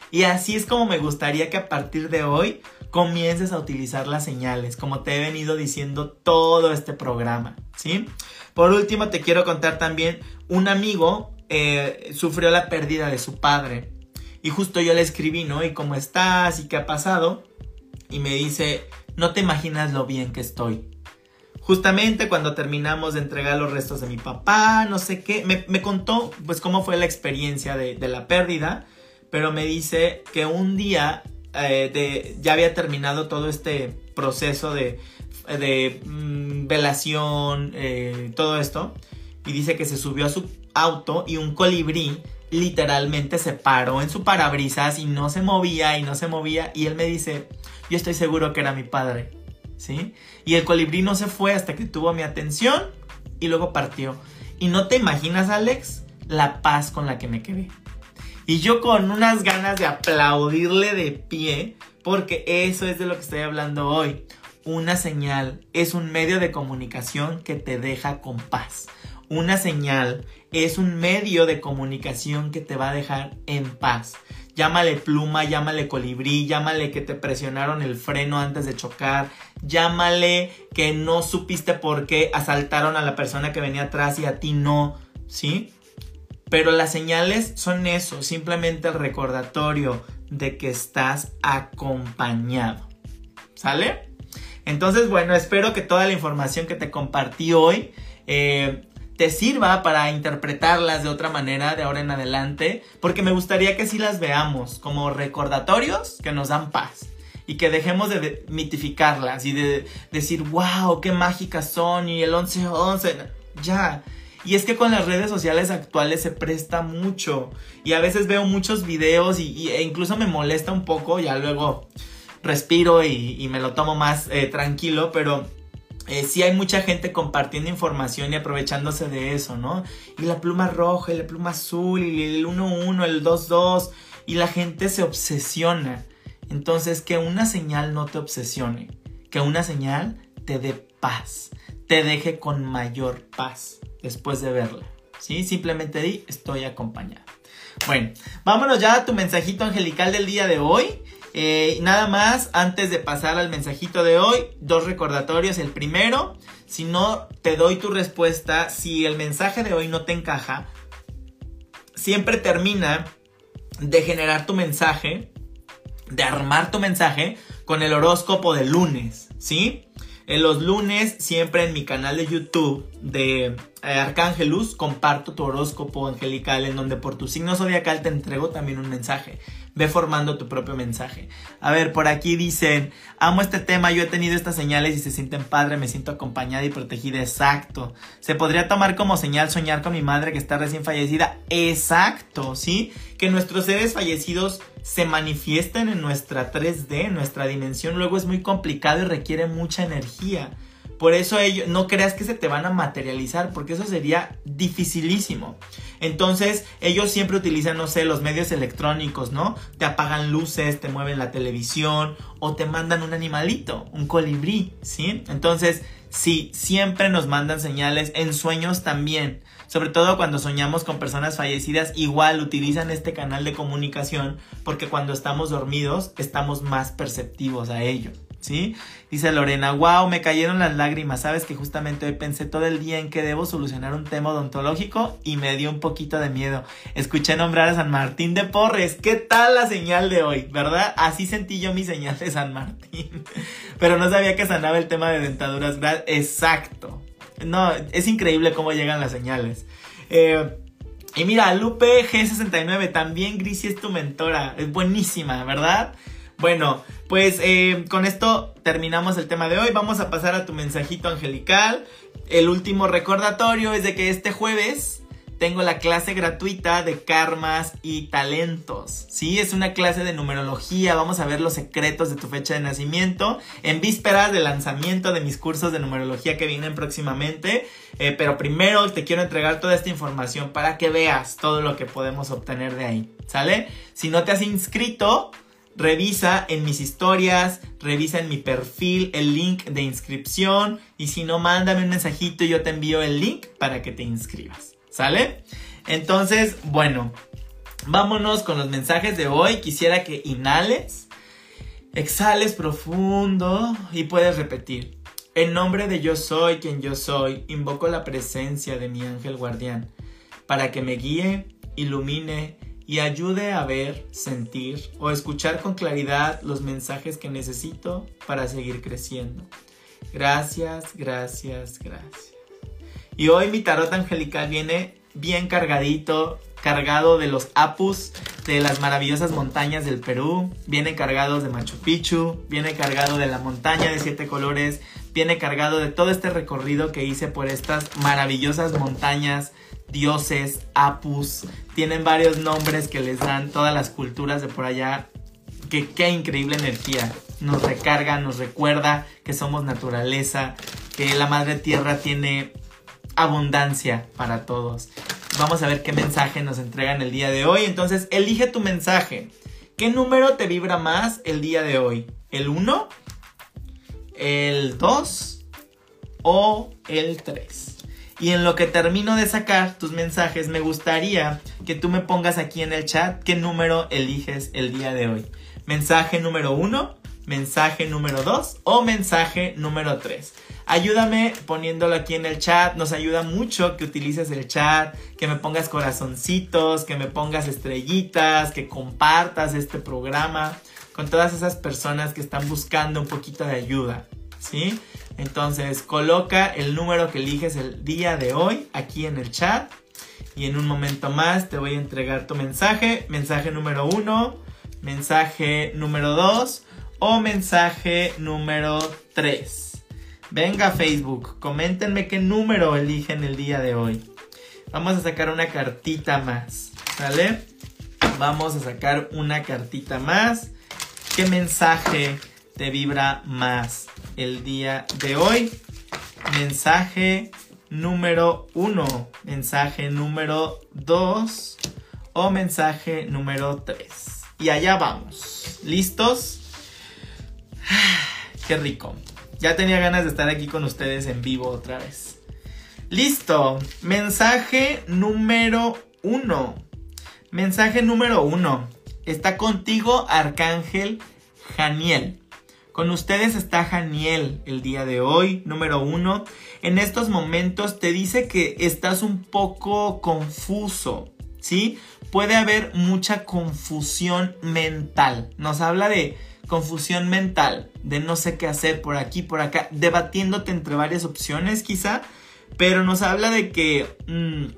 Y así es como me gustaría que a partir de hoy comiences a utilizar las señales, como te he venido diciendo todo este programa, ¿sí? Por último, te quiero contar también, un amigo eh, sufrió la pérdida de su padre. Y justo yo le escribí, ¿no? ¿Y cómo estás? ¿Y qué ha pasado? Y me dice, no te imaginas lo bien que estoy. Justamente cuando terminamos de entregar los restos de mi papá, no sé qué, me, contó pues cómo fue la experiencia de, la pérdida, pero me dice que un día eh, de, ya había terminado todo este proceso de de mm, velación, eh, todo esto. Y dice que se subió a su auto y un colibrí literalmente se paró en su parabrisas y no se movía y no se movía. Y él me dice, yo estoy seguro que era mi padre. ¿Sí? Y el colibrí no se fue hasta que tuvo mi atención y luego partió. Y no te imaginas, Alex, la paz con la que me quedé. Y yo con unas ganas de aplaudirle de pie, porque eso es de lo que estoy hablando hoy. Una señal es un medio de comunicación que te deja con paz. Una señal es un medio de comunicación que te va a dejar en paz. Llámale pluma, llámale colibrí, llámale que te presionaron el freno antes de chocar, llámale que no supiste por qué asaltaron a la persona que venía atrás y a ti no, ¿sí? Pero las señales son eso, simplemente el recordatorio de que estás acompañado. ¿Sale? Entonces, bueno, espero que toda la información que te compartí hoy eh, te sirva para interpretarlas de otra manera de ahora en adelante, porque me gustaría que sí las veamos como recordatorios que nos dan paz y que dejemos de mitificarlas y de decir, wow, qué mágicas son y el 11-11, ya. Y es que con las redes sociales actuales se presta mucho y a veces veo muchos videos y, e incluso me molesta un poco, ya luego respiro y, me lo tomo más eh, tranquilo, pero eh, sí hay mucha gente compartiendo información y aprovechándose de eso, ¿no? Y la pluma roja, y la pluma azul, y el 1-1, el 2-2, y la gente se obsesiona. Entonces, que una señal no te obsesione, que una señal te dé paz, te deje con mayor paz después de verla, ¿sí? Simplemente di, estoy acompañado. Bueno, vámonos ya a tu mensajito angelical del día de hoy. Eh, nada más, antes de pasar al mensajito de hoy, dos recordatorios. El primero, si no te doy tu respuesta, si el mensaje de hoy no te encaja, siempre termina de generar tu mensaje, de armar tu mensaje con el horóscopo del lunes, ¿sí? En los lunes, siempre en mi canal de YouTube de eh, Arcángelus, comparto tu horóscopo angelical en donde por tu signo zodiacal te entrego también un mensaje. Ve formando tu propio mensaje. A ver, por aquí dicen, amo este tema, yo he tenido estas señales y se sienten padre, me siento acompañada y protegida. Exacto. Se podría tomar como señal soñar con mi madre que está recién fallecida. Exacto, ¿sí? Que nuestros seres fallecidos se manifiesten en nuestra 3D, en nuestra dimensión, luego es muy complicado y requiere mucha energía. Por eso ellos, no creas que se te van a materializar, porque eso sería dificilísimo. Entonces, ellos siempre utilizan, no sé, los medios electrónicos, ¿no? Te apagan luces, te mueven la televisión o te mandan un animalito, un colibrí, ¿sí? Entonces, sí, siempre nos mandan señales en sueños también. Sobre todo cuando soñamos con personas fallecidas, igual utilizan este canal de comunicación porque cuando estamos dormidos estamos más perceptivos a ello. ¿Sí? Dice Lorena, wow, me cayeron las lágrimas, sabes que justamente hoy pensé todo el día en que debo solucionar un tema odontológico y me dio un poquito de miedo. Escuché nombrar a San Martín de Porres, ¿qué tal la señal de hoy? ¿Verdad? Así sentí yo mi señal de San Martín. Pero no sabía que sanaba el tema de dentaduras. Exacto. No, es increíble cómo llegan las señales. Eh, y mira, Lupe G69, también Grisi es tu mentora. Es buenísima, ¿verdad? Bueno, pues eh, con esto terminamos el tema de hoy. Vamos a pasar a tu mensajito angelical. El último recordatorio es de que este jueves tengo la clase gratuita de karmas y talentos. Sí, es una clase de numerología. Vamos a ver los secretos de tu fecha de nacimiento en vísperas del lanzamiento de mis cursos de numerología que vienen próximamente. Eh, pero primero te quiero entregar toda esta información para que veas todo lo que podemos obtener de ahí. ¿Sale? Si no te has inscrito, Revisa en mis historias, revisa en mi perfil el link de inscripción y si no, mándame un mensajito y yo te envío el link para que te inscribas. ¿Sale? Entonces, bueno, vámonos con los mensajes de hoy. Quisiera que inhales, exhales profundo y puedes repetir. En nombre de yo soy quien yo soy, invoco la presencia de mi ángel guardián para que me guíe, ilumine y ayude a ver, sentir o escuchar con claridad los mensajes que necesito para seguir creciendo. Gracias, gracias, gracias. Y hoy mi tarot angelical viene bien cargadito, cargado de los apus de las maravillosas montañas del Perú, viene cargado de Machu Picchu, viene cargado de la montaña de siete colores, viene cargado de todo este recorrido que hice por estas maravillosas montañas dioses, apus, tienen varios nombres que les dan todas las culturas de por allá. Que qué increíble energía. Nos recarga, nos recuerda que somos naturaleza, que la madre tierra tiene abundancia para todos. Vamos a ver qué mensaje nos entregan el día de hoy. Entonces, elige tu mensaje. ¿Qué número te vibra más el día de hoy? ¿El 1? ¿El 2? ¿O el 3? Y en lo que termino de sacar tus mensajes, me gustaría que tú me pongas aquí en el chat qué número eliges el día de hoy. Mensaje número uno, mensaje número dos o mensaje número tres. Ayúdame poniéndolo aquí en el chat. Nos ayuda mucho que utilices el chat, que me pongas corazoncitos, que me pongas estrellitas, que compartas este programa con todas esas personas que están buscando un poquito de ayuda. ¿Sí? Entonces coloca el número que eliges el día de hoy aquí en el chat. Y en un momento más te voy a entregar tu mensaje. Mensaje número uno, mensaje número dos o mensaje número tres. Venga Facebook, coméntenme qué número eligen el día de hoy. Vamos a sacar una cartita más, ¿vale? Vamos a sacar una cartita más. ¿Qué mensaje te vibra más el día de hoy. Mensaje número uno, mensaje número dos o mensaje número tres. Y allá vamos. ¿Listos? Qué rico. Ya tenía ganas de estar aquí con ustedes en vivo otra vez. Listo. Mensaje número uno. Mensaje número uno. Está contigo Arcángel Janiel. Con ustedes está Janiel el día de hoy, número uno. En estos momentos te dice que estás un poco confuso, ¿sí? Puede haber mucha confusión mental. Nos habla de confusión mental, de no sé qué hacer por aquí, por acá, debatiéndote entre varias opciones quizá, pero nos habla de que mm,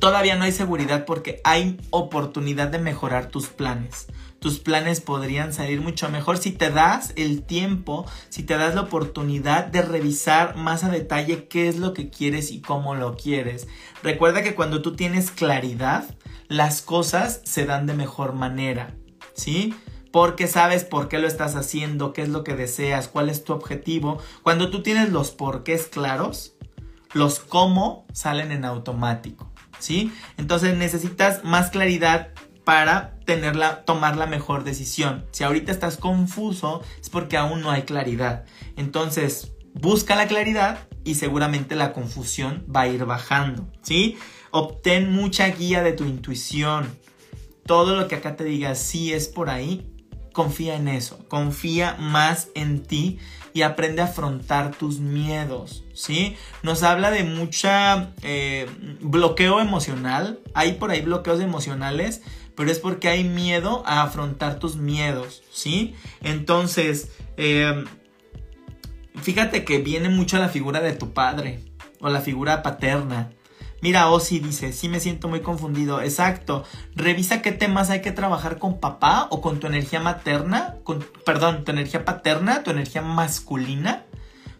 todavía no hay seguridad porque hay oportunidad de mejorar tus planes tus planes podrían salir mucho mejor si te das el tiempo, si te das la oportunidad de revisar más a detalle qué es lo que quieres y cómo lo quieres. Recuerda que cuando tú tienes claridad, las cosas se dan de mejor manera, ¿sí? porque sabes por qué lo estás haciendo, qué es lo que deseas, cuál es tu objetivo. Cuando tú tienes los porqués claros, los cómo salen en automático, Entonces necesitas más claridad para tenerla, tomar la mejor decisión. Si ahorita estás confuso, es porque aún no hay claridad. Entonces, busca la claridad y seguramente la confusión va a ir bajando, ¿sí? Obtén mucha guía de tu intuición. Todo lo que acá te diga sí es por ahí, confía en eso, confía más en ti y aprende a afrontar tus miedos, ¿sí? Nos habla de mucha eh, bloqueo emocional, hay por ahí bloqueos emocionales, pero es porque hay miedo a afrontar tus miedos, ¿sí? Entonces, eh, fíjate que viene mucho la figura de tu padre o la figura paterna. Mira, Osi dice, sí me siento muy confundido. Exacto. Revisa qué temas hay que trabajar con papá o con tu energía materna, con, perdón, tu energía paterna, tu energía masculina,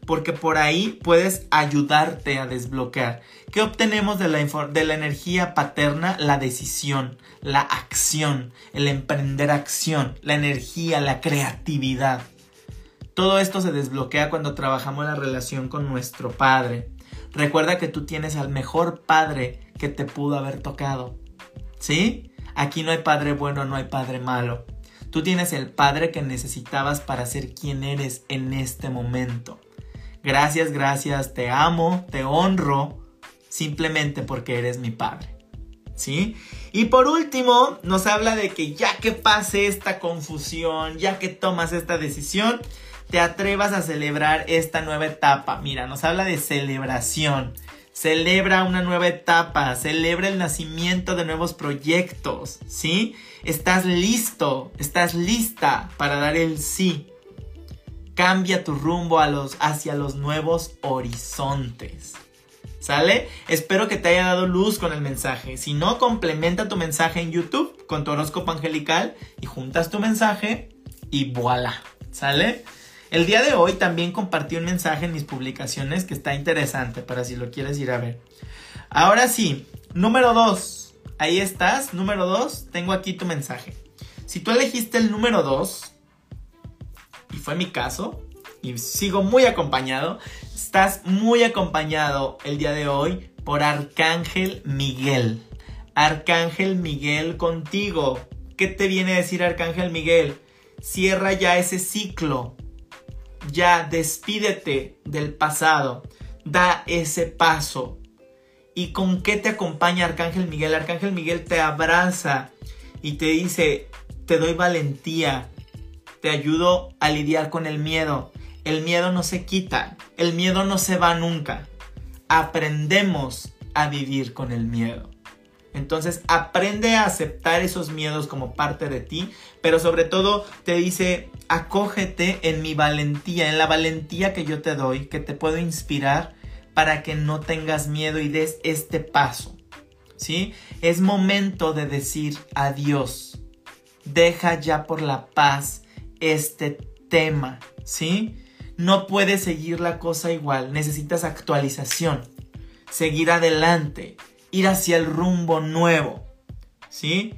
porque por ahí puedes ayudarte a desbloquear. ¿Qué obtenemos de la, de la energía paterna? La decisión, la acción, el emprender acción, la energía, la creatividad. Todo esto se desbloquea cuando trabajamos la relación con nuestro padre. Recuerda que tú tienes al mejor padre que te pudo haber tocado. ¿Sí? Aquí no hay padre bueno, no hay padre malo. Tú tienes el padre que necesitabas para ser quien eres en este momento. Gracias, gracias, te amo, te honro, simplemente porque eres mi padre. ¿Sí? Y por último, nos habla de que ya que pase esta confusión, ya que tomas esta decisión, te atrevas a celebrar esta nueva etapa. Mira, nos habla de celebración. Celebra una nueva etapa, celebra el nacimiento de nuevos proyectos, ¿sí? Estás listo, estás lista para dar el sí. Cambia tu rumbo hacia los nuevos horizontes. ¿Sale? Espero que te haya dado luz con el mensaje. Si no, complementa tu mensaje en YouTube con tu horóscopo angelical y juntas tu mensaje y voilà. ¿Sale? El día de hoy también compartí un mensaje en mis publicaciones que está interesante para si lo quieres ir a ver. Ahora sí, número 2. Ahí estás, número 2. Tengo aquí tu mensaje. Si tú elegiste el número 2, y fue mi caso, y sigo muy acompañado, estás muy acompañado el día de hoy por Arcángel Miguel. Arcángel Miguel contigo. ¿Qué te viene a decir Arcángel Miguel? Cierra ya ese ciclo ya despídete del pasado, da ese paso. ¿Y con qué te acompaña Arcángel Miguel? Arcángel Miguel te abraza y te dice, te doy valentía, te ayudo a lidiar con el miedo. El miedo no se quita, el miedo no se va nunca. Aprendemos a vivir con el miedo. Entonces aprende a aceptar esos miedos como parte de ti, pero sobre todo te dice, acógete en mi valentía, en la valentía que yo te doy, que te puedo inspirar para que no tengas miedo y des este paso. ¿Sí? Es momento de decir adiós. Deja ya por la paz este tema, ¿sí? No puedes seguir la cosa igual, necesitas actualización, seguir adelante, ir hacia el rumbo nuevo, ¿sí?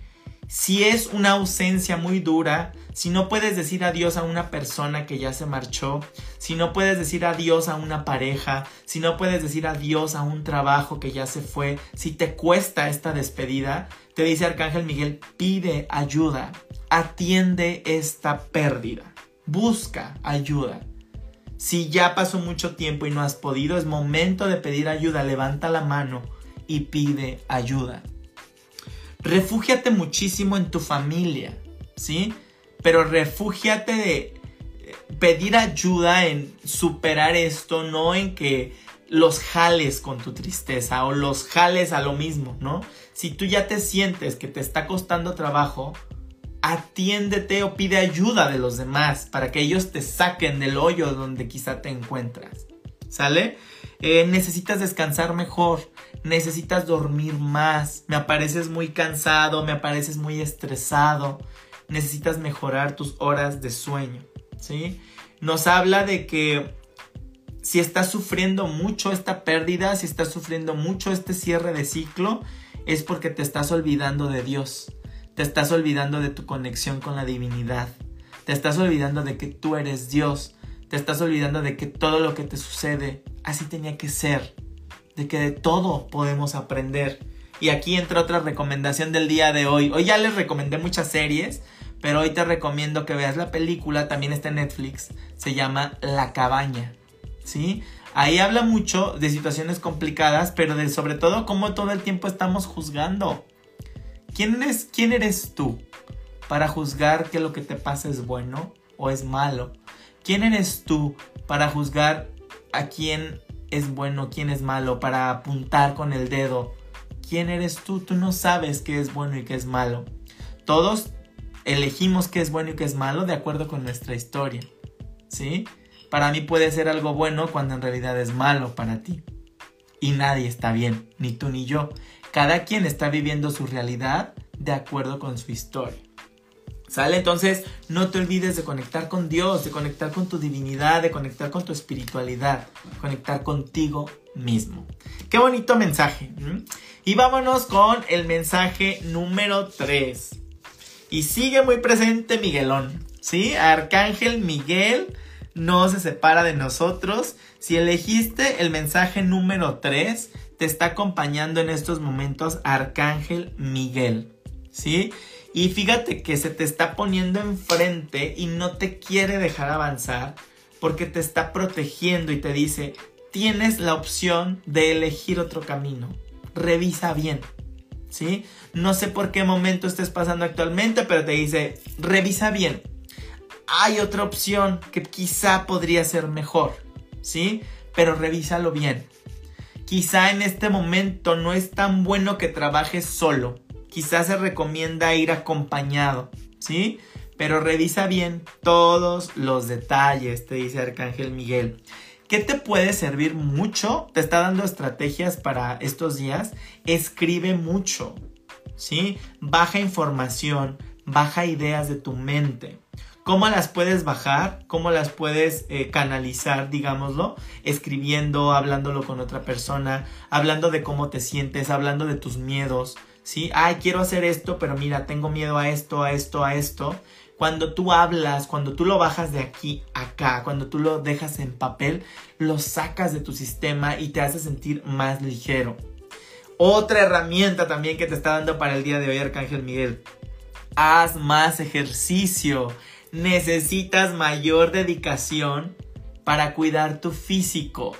Si es una ausencia muy dura, si no puedes decir adiós a una persona que ya se marchó, si no puedes decir adiós a una pareja, si no puedes decir adiós a un trabajo que ya se fue, si te cuesta esta despedida, te dice Arcángel Miguel, pide ayuda, atiende esta pérdida, busca ayuda. Si ya pasó mucho tiempo y no has podido, es momento de pedir ayuda, levanta la mano y pide ayuda. Refúgiate muchísimo en tu familia, ¿sí? Pero refúgiate de eh, pedir ayuda en superar esto, no en que los jales con tu tristeza o los jales a lo mismo, ¿no? Si tú ya te sientes que te está costando trabajo, atiéndete o pide ayuda de los demás para que ellos te saquen del hoyo donde quizá te encuentras. ¿Sale? Eh, necesitas descansar mejor, necesitas dormir más, me apareces muy cansado, me apareces muy estresado, necesitas mejorar tus horas de sueño, ¿sí? Nos habla de que si estás sufriendo mucho esta pérdida, si estás sufriendo mucho este cierre de ciclo, es porque te estás olvidando de Dios. te estás olvidando de tu conexión con la divinidad. Te estás olvidando de que tú eres Dios. Te estás olvidando de que todo lo que te sucede así tenía que ser. De que de todo podemos aprender. Y aquí entra otra recomendación del día de hoy. Hoy ya les recomendé muchas series, pero hoy te recomiendo que veas la película, también está en Netflix, se llama La cabaña. ¿Sí? Ahí habla mucho de situaciones complicadas, pero de sobre todo cómo todo el tiempo estamos juzgando. ¿Quién eres, quién eres tú para juzgar que lo que te pasa es bueno o es malo? ¿Quién eres tú para juzgar a quién es bueno, quién es malo, para apuntar con el dedo? ¿Quién eres tú? Tú no sabes qué es bueno y qué es malo. Todos elegimos qué es bueno y qué es malo de acuerdo con nuestra historia. ¿Sí? Para mí puede ser algo bueno cuando en realidad es malo para ti. Y nadie está bien, ni tú ni yo. Cada quien está viviendo su realidad de acuerdo con su historia. ¿Sale? Entonces, no te olvides de conectar con Dios, de conectar con tu divinidad, de conectar con tu espiritualidad, conectar contigo mismo. Qué bonito mensaje. Y vámonos con el mensaje número 3. Y sigue muy presente Miguelón, ¿sí? Arcángel Miguel no se separa de nosotros. Si elegiste el mensaje número 3, te está acompañando en estos momentos Arcángel Miguel, ¿sí? Y fíjate que se te está poniendo enfrente y no te quiere dejar avanzar porque te está protegiendo y te dice, tienes la opción de elegir otro camino. Revisa bien. ¿Sí? No sé por qué momento estés pasando actualmente, pero te dice, revisa bien hay otra opción que quizá podría ser mejor, ¿sí? Pero revísalo bien. Quizá en este momento no es tan bueno que trabajes solo. Quizá se recomienda ir acompañado, ¿sí? Pero revisa bien todos los detalles, te dice Arcángel Miguel. ¿Qué te puede servir mucho? Te está dando estrategias para estos días. Escribe mucho, ¿sí? Baja información, baja ideas de tu mente. ¿Cómo las puedes bajar? ¿Cómo las puedes eh, canalizar, digámoslo? Escribiendo, hablándolo con otra persona, hablando de cómo te sientes, hablando de tus miedos, ¿sí? Ay, quiero hacer esto, pero mira, tengo miedo a esto, a esto, a esto. Cuando tú hablas, cuando tú lo bajas de aquí a acá, cuando tú lo dejas en papel, lo sacas de tu sistema y te hace sentir más ligero. Otra herramienta también que te está dando para el día de hoy, Arcángel Miguel. Haz más ejercicio necesitas mayor dedicación para cuidar tu físico,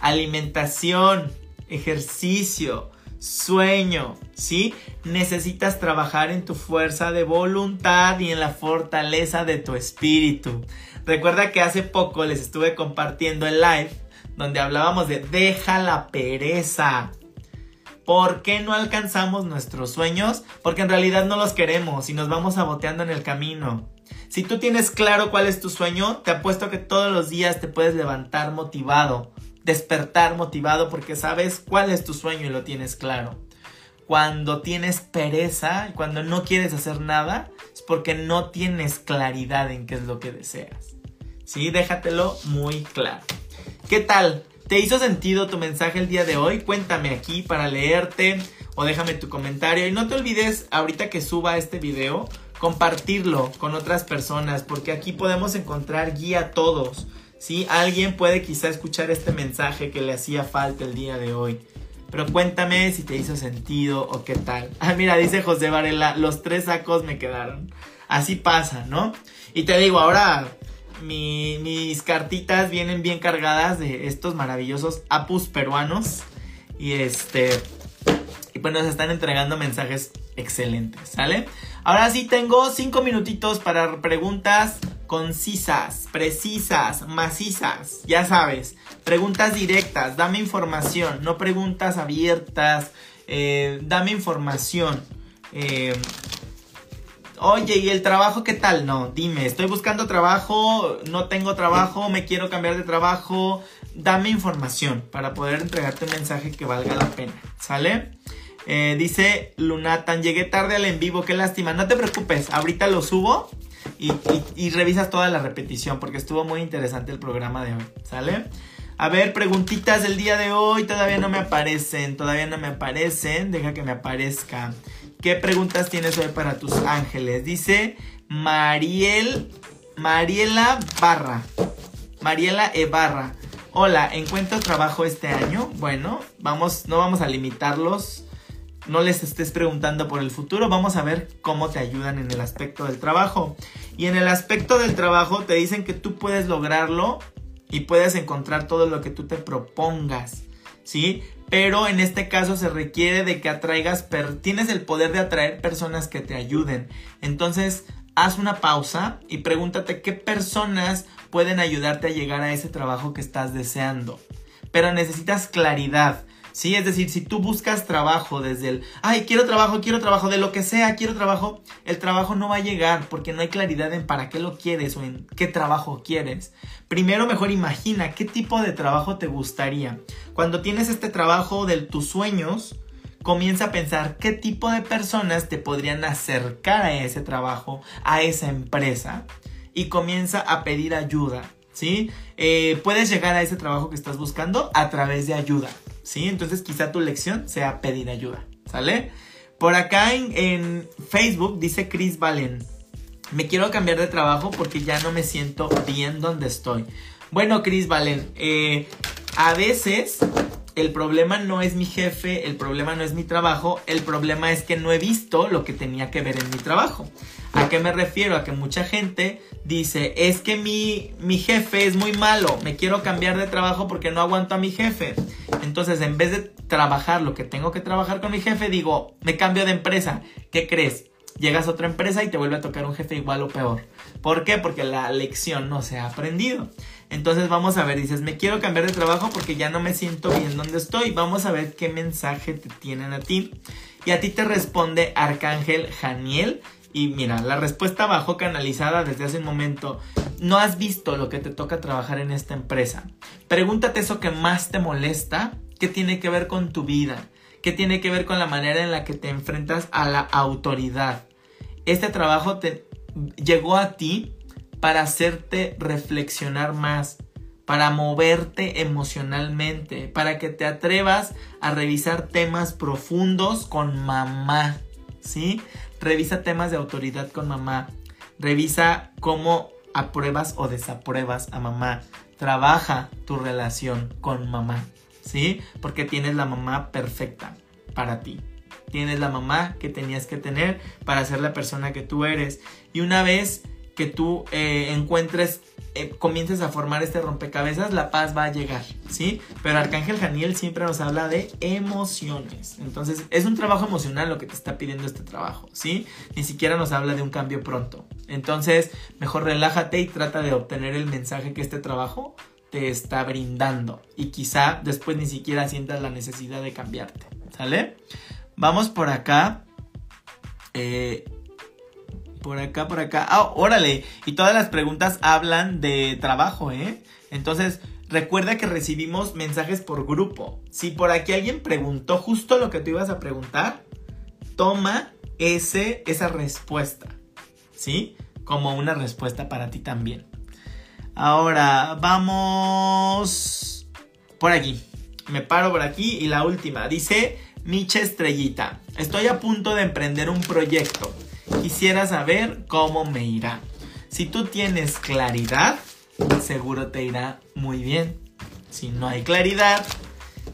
alimentación, ejercicio, sueño, ¿sí? Necesitas trabajar en tu fuerza de voluntad y en la fortaleza de tu espíritu. Recuerda que hace poco les estuve compartiendo el live donde hablábamos de deja la pereza. ¿Por qué no alcanzamos nuestros sueños? Porque en realidad no los queremos y nos vamos saboteando en el camino. Si tú tienes claro cuál es tu sueño, te apuesto que todos los días te puedes levantar motivado, despertar motivado porque sabes cuál es tu sueño y lo tienes claro. Cuando tienes pereza cuando no quieres hacer nada, es porque no tienes claridad en qué es lo que deseas. Sí, déjatelo muy claro. ¿Qué tal? ¿Te hizo sentido tu mensaje el día de hoy? Cuéntame aquí para leerte o déjame tu comentario. Y no te olvides, ahorita que suba este video, compartirlo con otras personas, porque aquí podemos encontrar guía a todos. ¿Sí? Alguien puede quizá escuchar este mensaje que le hacía falta el día de hoy. Pero cuéntame si te hizo sentido o qué tal. Ah, mira, dice José Varela, los tres sacos me quedaron. Así pasa, ¿no? Y te digo, ahora mis cartitas vienen bien cargadas de estos maravillosos apus peruanos. Y este. Y pues nos están entregando mensajes excelentes, ¿sale? Ahora sí tengo cinco minutitos para preguntas concisas, precisas, macizas, ya sabes, preguntas directas, dame información, no preguntas abiertas, eh, dame información. Eh, Oye, ¿y el trabajo qué tal? No, dime, estoy buscando trabajo, no tengo trabajo, me quiero cambiar de trabajo. Dame información para poder entregarte un mensaje que valga la pena, ¿sale? Eh, dice Lunatan, llegué tarde al en vivo, qué lástima. No te preocupes, ahorita lo subo y, revisas toda la repetición porque estuvo muy interesante el programa de hoy, ¿sale? A ver, preguntitas del día de hoy, todavía no me aparecen, todavía no me aparecen, deja que me aparezca. ¿Qué preguntas tienes hoy para tus ángeles? Dice Mariel, Mariela Barra. Mariela Ebarra. Hola, ¿encuentro trabajo este año? Bueno, vamos, no vamos a limitarlos. No les estés preguntando por el futuro, vamos a ver cómo te ayudan en el aspecto del trabajo. Y en el aspecto del trabajo te dicen que tú puedes lograrlo y puedes encontrar todo lo que tú te propongas, ¿sí? Pero en este caso se requiere de que atraigas, tienes el poder de atraer personas que te ayuden. Entonces, haz una pausa y pregúntate qué personas pueden ayudarte a llegar a ese trabajo que estás deseando. Pero necesitas claridad. Sí, es decir, si tú buscas trabajo desde el, ay, quiero trabajo, quiero trabajo, de lo que sea, quiero trabajo, el trabajo no va a llegar porque no hay claridad en para qué lo quieres o en qué trabajo quieres. Primero mejor imagina qué tipo de trabajo te gustaría. Cuando tienes este trabajo de tus sueños, comienza a pensar qué tipo de personas te podrían acercar a ese trabajo, a esa empresa y comienza a pedir ayuda, ¿sí? Eh, puedes llegar a ese trabajo que estás buscando a través de ayuda, ¿sí? Entonces quizá tu lección sea pedir ayuda, ¿sale? Por acá en, Facebook dice Chris Valen, me quiero cambiar de trabajo porque ya no me siento bien donde estoy. Bueno, Chris Valen, eh, a veces el problema no es mi jefe, el problema no es mi trabajo, el problema es que no he visto lo que tenía que ver en mi trabajo. ¿A qué me refiero? A que mucha gente dice, es que mi, mi jefe es muy malo, me quiero cambiar de trabajo porque no aguanto a mi jefe. Entonces, en vez de trabajar lo que tengo que trabajar con mi jefe, digo, me cambio de empresa. ¿Qué crees? Llegas a otra empresa y te vuelve a tocar un jefe igual o peor. ¿Por qué? Porque la lección no se ha aprendido. Entonces vamos a ver, dices, me quiero cambiar de trabajo porque ya no me siento bien donde estoy. Vamos a ver qué mensaje te tienen a ti. Y a ti te responde Arcángel Janiel. Y mira, la respuesta bajó canalizada desde hace un momento. No has visto lo que te toca trabajar en esta empresa. Pregúntate eso que más te molesta, qué tiene que ver con tu vida, qué tiene que ver con la manera en la que te enfrentas a la autoridad. Este trabajo te llegó a ti para hacerte reflexionar más, para moverte emocionalmente, para que te atrevas a revisar temas profundos con mamá, ¿sí? Revisa temas de autoridad con mamá, revisa cómo apruebas o desapruebas a mamá, trabaja tu relación con mamá, ¿sí? Porque tienes la mamá perfecta para ti. Tienes la mamá que tenías que tener para ser la persona que tú eres. Y una vez que tú eh, encuentres, eh, comiences a formar este rompecabezas, la paz va a llegar, ¿sí? Pero Arcángel Janiel siempre nos habla de emociones. Entonces, es un trabajo emocional lo que te está pidiendo este trabajo, ¿sí? Ni siquiera nos habla de un cambio pronto. Entonces, mejor relájate y trata de obtener el mensaje que este trabajo te está brindando. Y quizá después ni siquiera sientas la necesidad de cambiarte, ¿sale? Vamos por acá. Eh, por acá, por acá. Ah, órale. Y todas las preguntas hablan de trabajo, ¿eh? Entonces, recuerda que recibimos mensajes por grupo. Si por aquí alguien preguntó justo lo que tú ibas a preguntar, toma ese, esa respuesta, ¿sí? Como una respuesta para ti también. Ahora, vamos por aquí. Me paro por aquí y la última. Dice Miche Estrellita. Estoy a punto de emprender un proyecto. Quisiera saber cómo me irá. Si tú tienes claridad, seguro te irá muy bien. Si no hay claridad,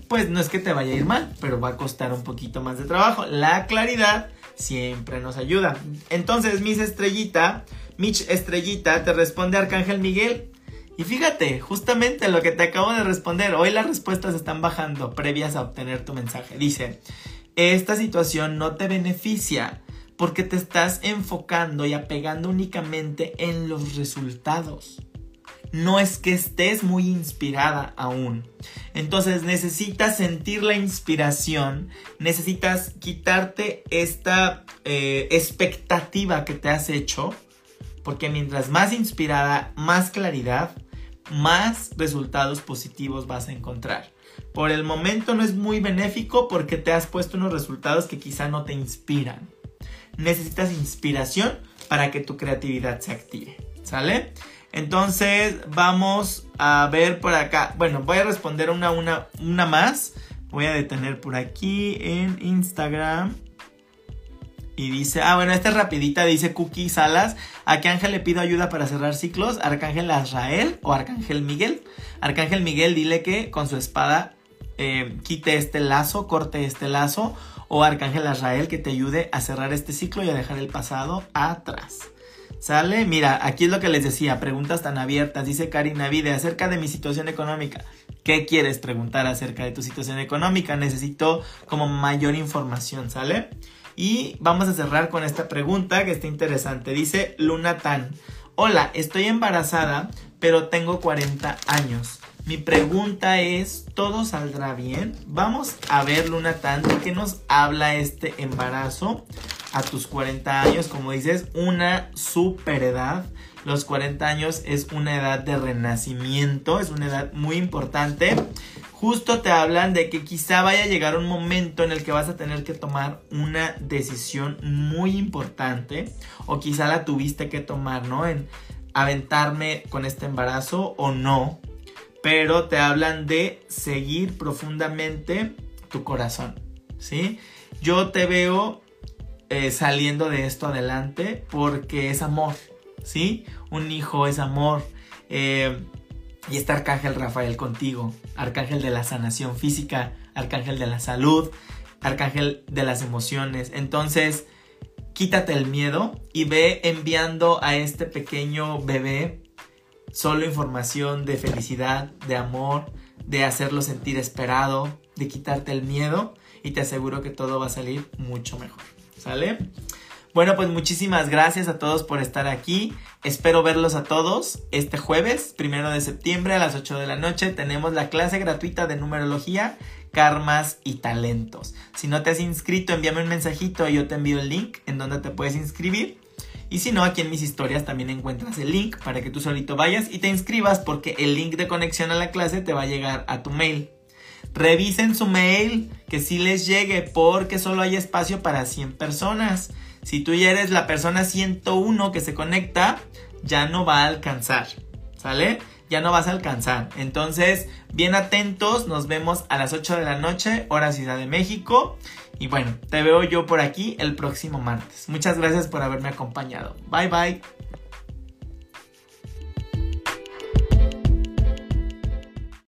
pues no es que te vaya a ir mal, pero va a costar un poquito más de trabajo. La claridad siempre nos ayuda. Entonces, Miss Estrellita, Mitch Estrellita, te responde Arcángel Miguel. Y fíjate, justamente lo que te acabo de responder, hoy las respuestas están bajando previas a obtener tu mensaje. Dice, esta situación no te beneficia porque te estás enfocando y apegando únicamente en los resultados. No es que estés muy inspirada aún. Entonces necesitas sentir la inspiración, necesitas quitarte esta eh, expectativa que te has hecho, porque mientras más inspirada, más claridad, más resultados positivos vas a encontrar. Por el momento no es muy benéfico porque te has puesto unos resultados que quizá no te inspiran necesitas inspiración para que tu creatividad se active. ¿Sale? Entonces vamos a ver por acá. Bueno, voy a responder una, una, una más. Voy a detener por aquí en Instagram. Y dice, ah, bueno, esta es rapidita, dice Cookie Salas. ¿A qué ángel le pido ayuda para cerrar ciclos? ¿Arcángel Azrael o Arcángel Miguel? Arcángel Miguel, dile que con su espada eh, quite este lazo, corte este lazo. O Arcángel Azrael que te ayude a cerrar este ciclo y a dejar el pasado atrás. ¿Sale? Mira, aquí es lo que les decía, preguntas tan abiertas. Dice Karina Vide, acerca de mi situación económica. ¿Qué quieres preguntar acerca de tu situación económica? Necesito como mayor información, ¿sale? Y vamos a cerrar con esta pregunta que está interesante. Dice Luna Tan. Hola, estoy embarazada, pero tengo 40 años. Mi pregunta es, ¿todo saldrá bien? Vamos a ver, Luna Tan, ¿de qué nos habla este embarazo? a tus 40 años, como dices, una super edad. Los 40 años es una edad de renacimiento, es una edad muy importante. Justo te hablan de que quizá vaya a llegar un momento en el que vas a tener que tomar una decisión muy importante o quizá la tuviste que tomar, ¿no? En aventarme con este embarazo o no. Pero te hablan de seguir profundamente tu corazón, ¿sí? Yo te veo eh, saliendo de esto adelante porque es amor, ¿sí? Un hijo es amor. Eh, y está Arcángel Rafael contigo, Arcángel de la sanación física, Arcángel de la salud, Arcángel de las emociones. Entonces, quítate el miedo y ve enviando a este pequeño bebé solo información de felicidad, de amor, de hacerlo sentir esperado, de quitarte el miedo y te aseguro que todo va a salir mucho mejor. ¿Sale? Bueno, pues muchísimas gracias a todos por estar aquí. Espero verlos a todos este jueves, primero de septiembre a las 8 de la noche. Tenemos la clase gratuita de numerología, karmas y talentos. Si no te has inscrito, envíame un mensajito y yo te envío el link en donde te puedes inscribir. Y si no, aquí en mis historias también encuentras el link para que tú solito vayas y te inscribas porque el link de conexión a la clase te va a llegar a tu mail. Revisen su mail, que sí les llegue, porque solo hay espacio para 100 personas. Si tú ya eres la persona 101 que se conecta, ya no va a alcanzar. ¿Sale? Ya no vas a alcanzar. Entonces, bien atentos, nos vemos a las 8 de la noche, hora Ciudad de México. Y bueno, te veo yo por aquí el próximo martes. Muchas gracias por haberme acompañado. Bye bye.